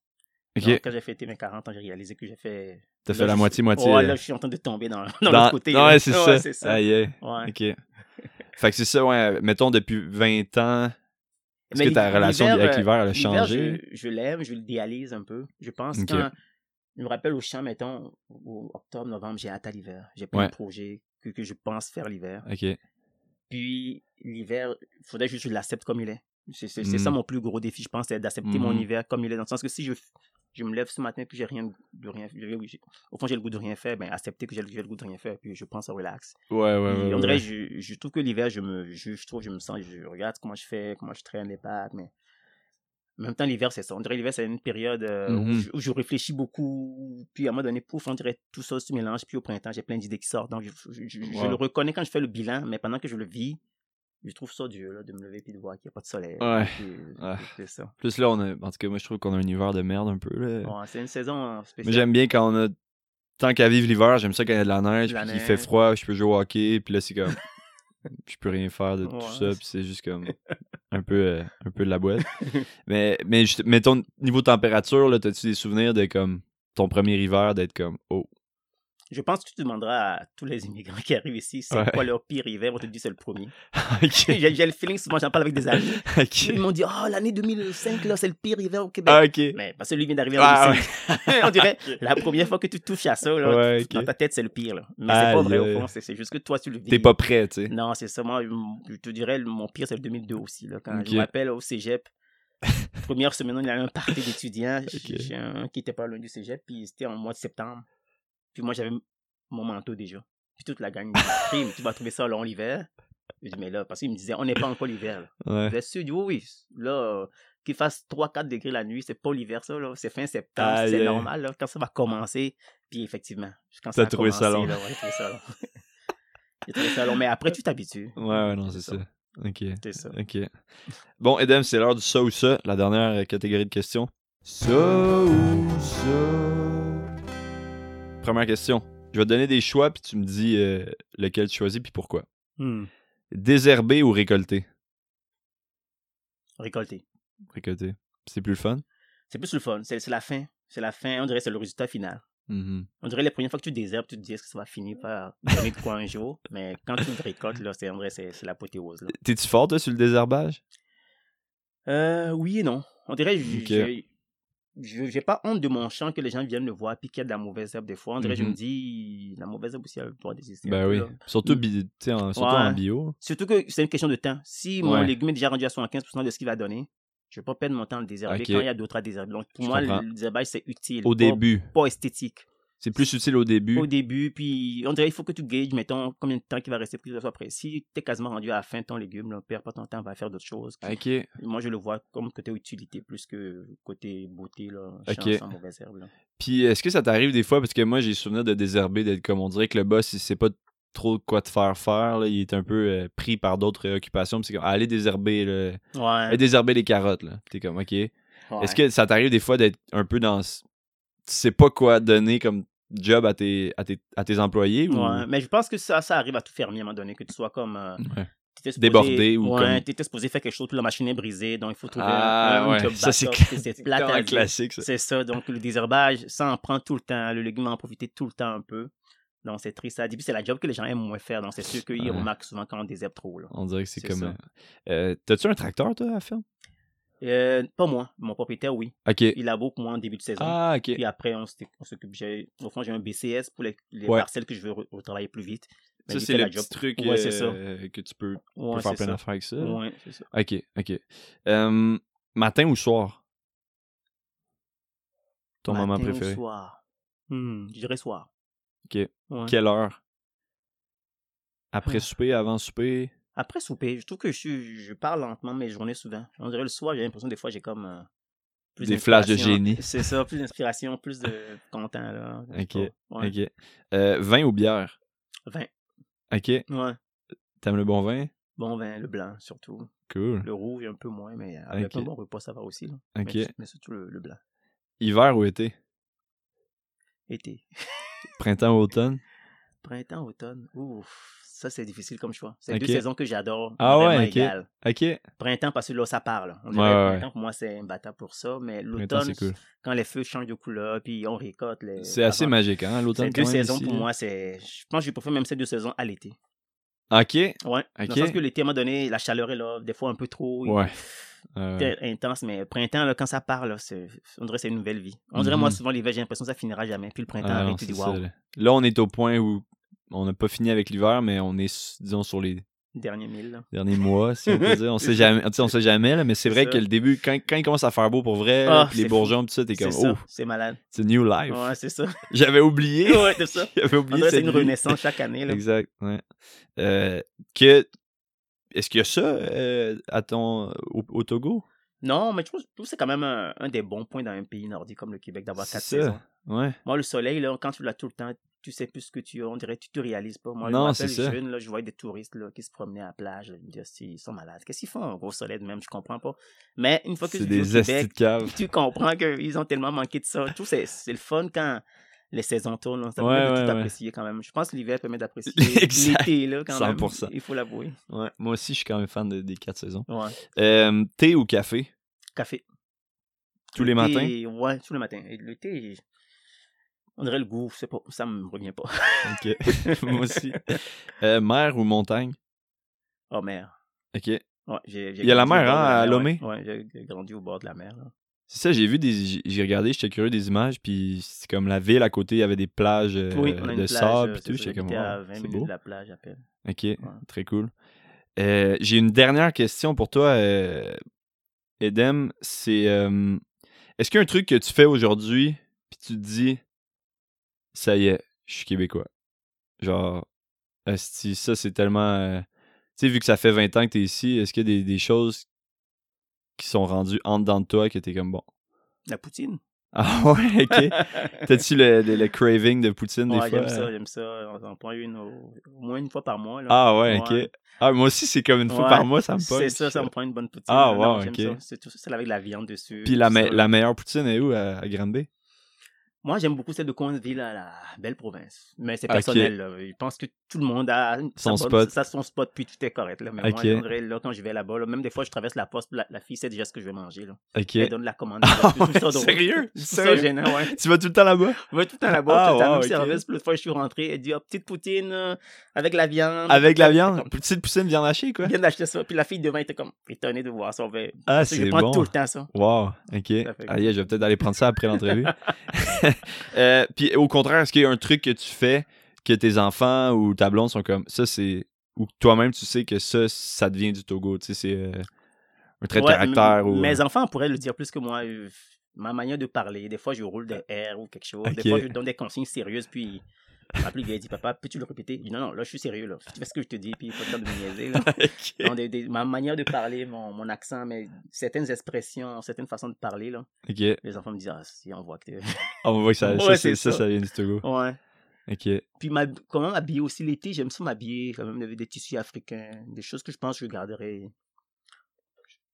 Donc, quand j'ai fêté mes 40 ans, j'ai réalisé que j'ai fait. T'as fait la moitié-moitié. Ouais, euh, là, je suis en train de tomber dans, dans, dans- l'autre côté. Non, ouais, c'est ça. c'est ça. Aïe, aïe. Ouais. Ok. fait que c'est ça, ouais. Mettons, depuis 20 ans, est-ce que ta relation avec euh, l'hiver, elle a changé? je, je l'aime, je l'idéalise un peu. Je pense Ok. quand. Je me rappelle au champ, mettons, au octobre, novembre, j'ai hâte à l'hiver. J'ai plein de projets que, que je pense faire l'hiver. Ok. Puis l'hiver, il faudrait juste que je l'accepte comme il est. C'est ça Mm. mon plus gros défi, je pense, c'est d'accepter mon Mhm. hiver comme il est. Dans le sens que si je, je me lève ce matin puis j'ai rien de- rien, au fond j'ai le goût de rien faire, ben accepter que j'ai le, goût de rien faire, puis je pense à relax. Ouais, ouais. Puis, on dirait, ouais. je, je trouve que l'hiver, je me juge trop, je me sens, je regarde comment je fais, comment je traîne les pattes, mais en même temps, l'hiver, c'est ça. On dirait l'hiver, c'est une période euh, où, Mhm. je, où je réfléchis beaucoup, puis à un moment donné, pouf, on dirait tout ça se mélange, puis au printemps, j'ai plein d'idées qui sortent. Donc, je, je- je- je le reconnais quand je fais le bilan, mais pendant que je le vis, je trouve ça dur, là, de me lever puis de voir qu'il n'y a pas de soleil. Ouais. Puis. C'est ça. Plus là, on a... en tout cas, moi, je trouve qu'on a un hiver de merde un peu. Là. Ouais, c'est une saison Mais spéciale. j'aime bien quand on a. Tant qu'à vivre l'hiver, j'aime ça quand il y a de la neige, la puis qu'il fait froid, je peux jouer au hockey, puis là, c'est comme. je peux rien faire de tout ça, puis c'est juste comme. Un peu, euh, un peu de la boîte. mais, mais juste- mettons, niveau température, là, t'as-tu des souvenirs de comme. Ton premier hiver, d'être comme. Oh. Je pense que tu demanderas à tous les immigrants qui arrivent ici, c'est Ouais. quoi leur pire hiver, on te dit c'est le premier. j'ai j'ai le feeling, souvent j'en parle avec des amis. Ils m'ont dit, oh, l'année 2005, là, c'est le pire hiver au Québec. Ah. Mais parce que lui vient d'arriver en Ah, 2005. On dirait, la première fois que tu touches à ça, là, Ouais, dans ta tête, c'est le pire. Là. Mais c'est pas Aïe, vrai, au fond, c'est c'est juste que toi, tu le vis. T'es pas prêt, tu sais. Non, c'est ça. Moi, je te dirais, mon pire, c'est le 2002 aussi. Là, quand je me rappelle au cégep, première semaine, il y avait un party d'étudiants. Ok. J'ai un qui était pas loin du cégep, puis c'était en mois de septembre. Puis moi, j'avais mon manteau déjà. Puis toute la gang me dit, tu vas trouver ça long l'hiver. Je dis, mais là, parce qu'il me disait, on n'est pas encore l'hiver. Ouais. Je dis, oui, oui. Là, qu'il fasse 3-4 degrés la nuit, c'est pas l'hiver, ça. là. C'est fin septembre, c'est normal. Là, quand ça va commencer. Puis effectivement, quand ça a trouvé ça long. là, ouais, j'ai trouvé ça long. j'ai trouvé ça long. Mais après, tu t'habitues. Ouais, ouais, non, c'est ça. Ok. C'est ça. Ok. Bon, Edem, c'est l'heure du ça ou ça, la dernière euh, catégorie de questions. Ça ou ça? Première question. Je vais te donner des choix, puis tu me dis euh, lequel tu choisis, puis pourquoi. Hmm. Désherber ou récolter? Récolter. Récolter. C'est plus le fun? C'est plus le fun. C'est la fin. C'est la fin. On dirait que c'est le résultat final. Mhm. On dirait les premières fois que tu désherbes, tu te dis est-ce que ça va finir par donner de quoi un jour? Mais quand tu le récoltes, là, c'est c'est l'apothéose. T'es-tu fort, toi, sur le désherbage? Euh, oui et non. On dirait que. Je j'ai pas honte de mon champ que les gens viennent le voir puis qu'il y a de la mauvaise herbe des fois. On dirait que je me dis la mauvaise herbe aussi elle doit désister. un Ben oui. là. Surtout, Mm. bi- en, surtout Ouais. en bio. Surtout que c'est une question de temps. Si mon Ouais. légume est déjà rendu à 75% de ce qu'il va donner, je vais pas perdre mon temps à le désherber quand il y a d'autres à désherber. Donc pour Je moi, comprends. le désherbage c'est utile. Au pas- début. Pas esthétique. C'est plus utile au début. Au début, puis on dirait il faut que tu gages, mettons, combien de temps qu'il va rester pour que ça soit prêt. Si tu es quasiment rendu à la fin de ton légume, là, perds pas ton temps, va faire d'autres choses. Ok. Moi, je le vois comme côté utilité plus que côté beauté, là, champ Ok. sans mauvaise herbe. là. Puis est-ce que ça t'arrive des fois, parce que moi j'ai souvenir de désherber, d'être comme on dirait que le boss il sait pas trop quoi te faire faire, là, il est un peu euh, pris par d'autres occupations, c'est comme allez désherber, là. Ouais. Allez désherber les carottes, là. T'es comme ok. ouais. Est-ce que ça t'arrive des fois d'être un peu dans. Tu sais pas quoi donner comme job à tes, à tes, à tes employés ou. Ouais, mais je pense que ça, ça arrive à tout fermier à un moment donné, que tu sois comme. euh, Ouais. t'étais supposé- Débordé ou ouais, comme- t'étais supposé faire quelque chose, puis la machine est brisée, donc il faut trouver Ah, un, ouais. job Ça, c'est plate classique, ça. C'est ça, donc le désherbage, ça en prend tout le temps. Le légume en profiter tout le temps un peu. Donc c'est triste. Puis c'est la job que les gens aiment moins faire. Donc c'est sûr qu'ils Ouais. remarquent souvent quand on désherbe trop. Là. On dirait que c'est C'est comme. euh, T'as-tu un tracteur, toi, à la ferme? Euh, pas moi, mon propriétaire, oui. Il a beaucoup moins en début de saison. Ah. Puis après, on s'occupe. Au fond, j'ai un BCS pour les, les Ouais. parcelles que je veux re- retravailler plus vite. Mais Ça, c'est le petit truc Ouais, euh, que tu peux, faire plein d'affaires avec ça. Ouais, c'est ça. Ok, ok. Matin ou soir? Ton moment Matin ou préféré? soir? Hmm, je dirais soir. Ok. Quelle heure? Après Ah. souper, avant souper? Après souper, je trouve que je, je parle lentement mes journées souvent. On dirait le soir, j'ai l'impression des fois j'ai comme euh, plus Des flashs de génie. C'est ça, plus d'inspiration, plus de content là. Ok. Ouais. Ok. Euh, vin ou bière? Vin. Ok. Ouais. T'aimes le bon vin? Bon vin, le blanc surtout. Cool. Le rouge, un peu moins, mais avec Ok. un bon repas, ça va aussi. Là. Ok. Mais, mais surtout le, le blanc. Hiver ou été? Été. Printemps ou automne? Printemps, automne. Ouf, ça c'est difficile comme choix. C'est Ok. deux saisons que j'adore. Ah ouais, ok. égales. Ok. Printemps, parce que là, ça parle. On Ouais, ouais, printemps, pour moi, c'est imbattable pour ça. Mais l'automne, cool. quand les feux changent de couleur, puis on récolte. les- C'est assez magique, hein, l'automne deux saisons ici, pour moi. c'est Je pense que je préfère même ces deux saisons à l'été. Ok. Ouais. Ok. Dans le sens que l'été, moment donné, la chaleur est là, des fois un peu trop. Ouais. Euh, intense, mais printemps, là, quand ça là, c'est- on dirait que c'est une nouvelle vie. On dirait, moi, Mhm. souvent, l'hiver, j'ai l'impression que ça finira jamais. Puis le printemps ah non, tu dis, là. Là, on est au point où on n'a pas fini avec l'hiver, mais on est, disons, sur les mille. derniers mois, si on peut dire. On sait jamais, on sait jamais, là, mais c'est vrai ça. que le début, quand, quand il commence à faire beau pour vrai, Ah, là, puis les bourgeons, tout ça, t'es comme, ça, oh, c'est malade. c'est new life. Ouais, c'est ça. J'avais oublié. ouais, c'est ça. J'avais oublié c'est une renaissance chaque année. Là. Exact, ouais. Euh, que, est-ce qu'il y a ça euh, à ton, au, au Togo? Non, mais je trouve, je trouve que c'est quand même un, un des bons points dans un pays nordique comme le Québec d'avoir quatre ça. saisons. Ouais. Moi, le soleil, là, quand tu l'as tout le temps, tu sais plus ce que tu as. On dirait que tu te réalises pas. Moi, Non, je c'est me rappelle jeune, là, je voyais des touristes là, qui se promenaient à la plage. Je me disais, ils sont malades. Qu'est-ce qu'ils font au soleil de même? Je comprends pas. Mais une fois que tu au des astis Québec, de cave. tu comprends qu'ils ont tellement manqué de ça. C'est c'est le fun quand les saisons tournent. Ça Ouais, permet de ouais, tout ouais. apprécier quand même. Je pense que l'hiver permet d'apprécier l'été, là, quand 100%. même. Il faut l'avouer. Ouais. Moi aussi, je suis quand même fan de- des quatre saisons. Euh, thé ou café? Café. Tous les Le matins? Ouais, tous les matins. Le thé, on dirait le goût, c'est pas, ça me revient pas. Ok. Moi aussi. Euh, mer ou montagne? Oh, mer. Ok. Ouais, Il y a la mer, hein, à Lomé? Ouais, Ouais, j'ai grandi au bord de la mer. là. C'est ça, j'ai vu des. j'ai- regardé, j'étais curieux des images, puis c'est comme la ville à côté, il y avait des plages euh, oui, de sable euh, c'est tout. J'étais comme, à wow, 20 c'est minutes beau. de la plage à peine. Ok, très cool. Euh, j'ai une dernière question pour toi, euh, Edem. C'est est-ce qu'il y a un truc que tu fais aujourd'hui, puis tu te dis, ça y est, je suis québécois? Genre, ça c'est tellement. tu sais, vu que ça fait 20 ans que t'es ici, est-ce qu'il y a des, des choses qui sont rendues en dedans de toi que t'es comme bon? La poutine. Ah ouais, ok. T'as-tu le, le, le craving de poutine des Ouais, fois? j'aime ça, euh? j'aime ça. On en prend une au, au moins une fois par mois. Là. Ah ouais, ok. Ouais. Ah, moi aussi, c'est comme une fois Ouais, par mois, ça me pogne. C'est ça, ça me prend une bonne poutine. Ah, wow, j'aime ok. ça. C'est tout celle avec la viande dessus. Puis la, me- ça, meilleure poutine est où à, à Granby? Moi, j'aime beaucoup celle de Coinsville à la belle province. Mais c'est personnel. là. Je pense que tout le monde a Son sa spot. ça, son spot, puis tout est correct. Là. Mais Ok. moi, je là, quand je vais là-bas, là, même des fois, je traverse la poste, la, la fille sait déjà ce que je vais manger. Là. Ok. Elle donne la commande. Ah là, tout ouais, ça drôle. sérieux? C'est ça Sérieux? gênant, ouais. Tu vas tout le temps là-bas? Ouais, tout le temps là-bas, Ah, tout le temps, wow, même ok. service. L'autre fois, je suis rentré, elle dit, oh, petite poutine euh, avec la viande. Avec la viande? comme, Petite poutine viande hachée, quoi? Je viens d'acheter ça. Puis la fille devant était comme étonnée de voir ça. On fait- Ah, je c'est prends bon. tout le temps ça. Wow, ok. Aïe, je vais peut-être aller prendre ça après l'entrevue. Euh, Puis au contraire, est-ce qu'il y a un truc que tu fais que tes enfants ou ta blonde sont comme ça, c'est. Ou toi-même tu sais que ça, ça devient du Togo, tu sais, c'est euh, un trait de caractère ou. Mes enfants pourraient le dire plus que moi. euh, Ma manière de parler, des fois je roule des R ou quelque chose, des fois je donne des consignes sérieuses, puis ma plus vieille dit Papa, peux-tu le répéter? Non, non, là je suis sérieux, là. Tu fais ce que je te dis, puis il faut le temps de me niaiser. Là. Ok. Non, des- des- ma manière de parler, mon, mon accent, mais certaines expressions, certaines façons de parler, là. Les enfants me disent Ah, si, on voit que. t'es- Ah, on voit que ça, ça, Ouais, ça, ça. ça vient du Togo. ouais. Ok. Puis ma- comment m'habiller aussi l'été, j'aime ça m'habiller, quand même, des, des tissus africains, des choses que je pense que je garderai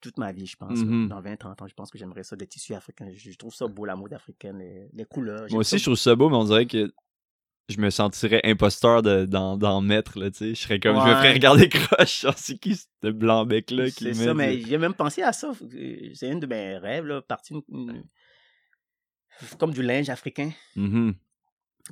toute ma vie, je pense. Mhm. Dans 20-30 ans, je pense que j'aimerais ça, des tissus africains. Je, trouve ça beau, la mode africaine, les, les couleurs. Moi aussi, ça je trouve ça beau, mais on dirait que je me sentirais imposteur de- d'en mettre, là, tu sais. Je serais comme, je me ferais regarder croche, genre, c'est qui ce blanc-bec-là qui C'est ça, mais j'ai même pensé à ça. C'est un de mes rêves, là, partir une- comme du linge africain, Mhm.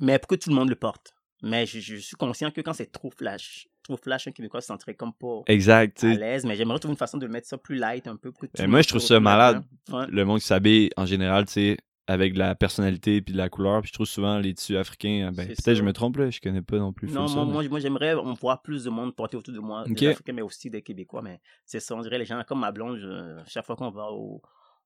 mais pour que tout le monde le porte. Mais je, je suis conscient que quand c'est trop flash, trop flash, un Québécois se sentirait comme pas Exact, à l'aise, mais j'aimerais trouver une façon de mettre ça plus light un peu. Pour que tout Ben, moi, je trouve ça malade. Le monde qui s'habille, en général, tu sais, avec de la personnalité puis de la couleur. Puis je trouve souvent les tissus africains, ben, C'est peut-être je me trompe, là, je connais pas non plus. Non, moi, moi, moi, j'aimerais voir plus de monde porter autour de moi, des Africains, mais aussi des Québécois. Mais c'est ça, on dirait les gens comme ma blonde, je- chaque fois qu'on va au,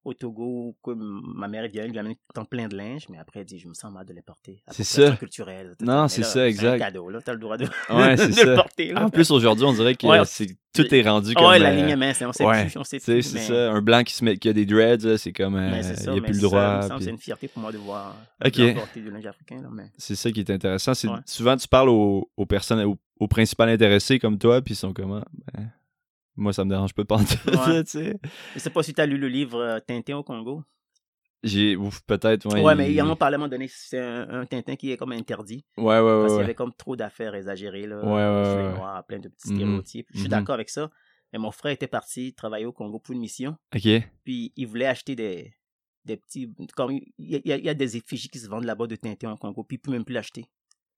au Togo, que m- ma mère vient, elle lui amène tant plein de linge, mais après, elle dit, je me sens mal de les porter. C'est ça. culturelle. Non, c'est ça, un exact. cadeau, là, t'as le droit de, Ouais, c'est de ça. le porter. Là. En plus, aujourd'hui, on dirait que Ouais, c'est, tout est rendu comme. ouais, la euh, ligne est mince, on sait ouais, plus, on sait plus. c'est mais- ça. Un blanc qui, se met, qui a des dreads, c'est comme. euh, mais c'est Il n'y a plus le droit. puis- C'est une fierté pour moi de voir Ok. de porter du linge africain. Là, mais... C'est ça qui est intéressant. C'est Ouais. souvent tu parles aux, aux personnes, aux, aux principales intéressés comme toi, puis ils sont comme Ah, ben, moi ça me dérange pas de penser Ouais. Je sais pas si tu as lu le livre euh, Tintin au Congo. J'ai ouf, peut-être ouais. Ouais, mais il- il en a parlé à un moment donné, c'est un, un Tintin qui est comme interdit. Ouais ouais ouais. Parce qu'il y avait comme trop d'affaires exagérées, là. Ouais, ouais. Noirs, plein de petits Mhm. stéréotypes. Je suis Mhm. d'accord avec ça. Mais mon frère était parti travailler au Congo pour une mission. OK. Puis il voulait acheter des, des petits. Comme y a- il y a des effigies qui se vendent là-bas de Tintin au Congo. Puis il peut même plus l'acheter.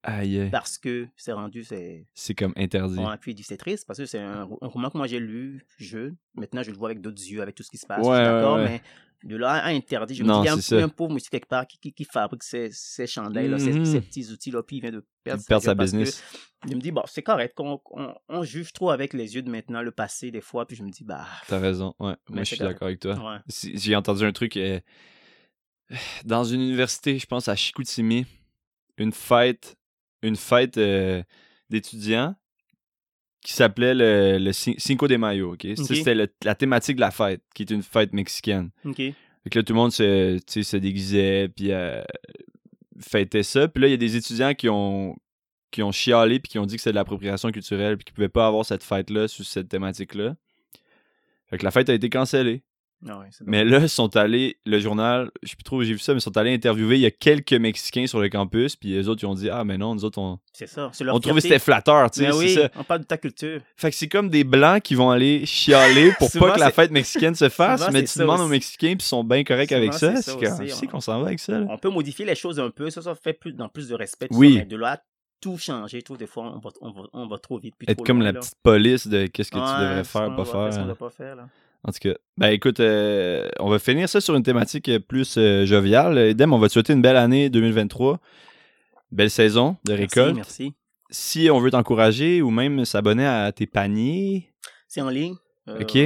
Aïe. Parce que c'est rendu. C'est... C'est comme interdit. Ouais, puis c'est triste parce que c'est un, un roman que moi j'ai lu jeune. Maintenant je le vois avec d'autres yeux, avec tout ce qui se passe. Ouais, je d'accord, ouais. mais de là à interdit, je me dis, il y a un, pauvre monsieur quelque part qui, qui, qui fabrique ces, ces chandails, là, ces, Mhm. ces petits outils-là, puis il vient de perdre, perd sa parce que business. Il me dit, bon, c'est correct, qu'on on, on juge trop avec les yeux de maintenant le passé des fois, puis je me dis, bah. T'as raison. Ouais. Moi je suis d'accord avec toi. Si- J'ai entendu un truc euh, dans une université, je pense à Chicoutimi, une fête, une fête euh, d'étudiants qui s'appelait le, le Cin- Cinco de Mayo. ok? C'était la thématique de la fête, qui est une fête mexicaine. Ok. Fait que là, tout le monde se, se déguisait, puis euh, fêtait ça. Puis là, il y a des étudiants qui ont, qui ont chialé, puis qui ont dit que c'est de l'appropriation culturelle, puis qu'ils pouvaient pas avoir cette fête-là sur cette thématique-là. Fait que la fête a été cancellée. Ah Mais là, ils sont allés, le journal, je sais plus trop où j'ai vu ça, mais ils sont allés interviewer, il y a quelques Mexicains sur le campus, puis les autres, ils ont dit, ah, mais non, nous autres, on, C'est ça. C'est leur on trouvait que fierté. c'était flatteur, tu sais, c'est oui, ça. on parle de ta culture. Fait que c'est comme des Blancs qui vont aller chialer pour Souvent, pas que la fête mexicaine se fasse, Souvent, mais tu demandes aux. Mexicains, puis ils sont bien corrects avec ça. c'est qu'on s'en va avec ça, là. On peut modifier les choses un peu, ça, ça fait plus, dans plus de respect. Oui. ça, mais de là, tout changer, tout, des fois, on va, on va, on va trop vite. Être trop comme loin, la là. petite police de qu'est-ce que tu devrais faire, pas faire. ce qu'on hein. doit pas faire, là. En tout cas, ben écoute, euh, on va finir ça sur une thématique plus euh, joviale. Edem, on va te souhaiter une belle année 2023. Belle saison de récolte. Merci, merci. Si on veut t'encourager ou même s'abonner à tes paniers, C'est en ligne. Euh, Ok.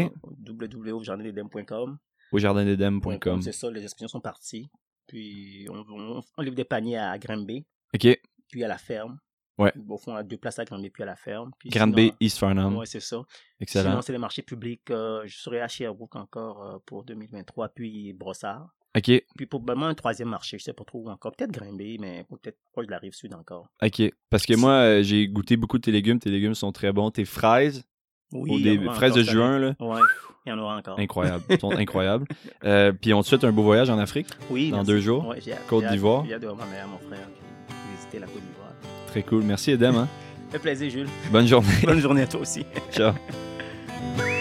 www.jardindedem.com. au jardindedem.com. C'est ça, les inscriptions sont parties. Puis, on, on, on livre des paniers à Granby, OK. puis à la ferme. Ouais. Au fond, à deux places à Granby, puis à la ferme. Puis Grande sinon- Bay, East Farnham. Ouais, c'est ça. Excellent. Sinon, c'est les marchés publics. euh, je serai à Sherbrooke encore euh, pour 2023, puis Brossard. OK. Puis probablement un troisième marché, je sais pas trop encore. Peut-être Grimby, mais peut-être proche de la rive sud encore. OK. Parce que moi, euh, j'ai goûté beaucoup de tes légumes. Tes légumes sont très bons. Tes fraises, Oui, il y aura fraises de juin, là, Ouais, il y en aura encore. incroyables. Ils sont incroyables. Euh, puis on te souhaite un beau voyage en Afrique. Oui, Dans merci. deux jours, Ouais, Côte d'Ivoire. J'ai hâte de voir ma mère, mon frère, visiter la Côte d'Ivoire. Très cool. Merci, Edem. Hein. Un plaisir, Jules. Bonne journée. Bonne journée à toi aussi. Ciao.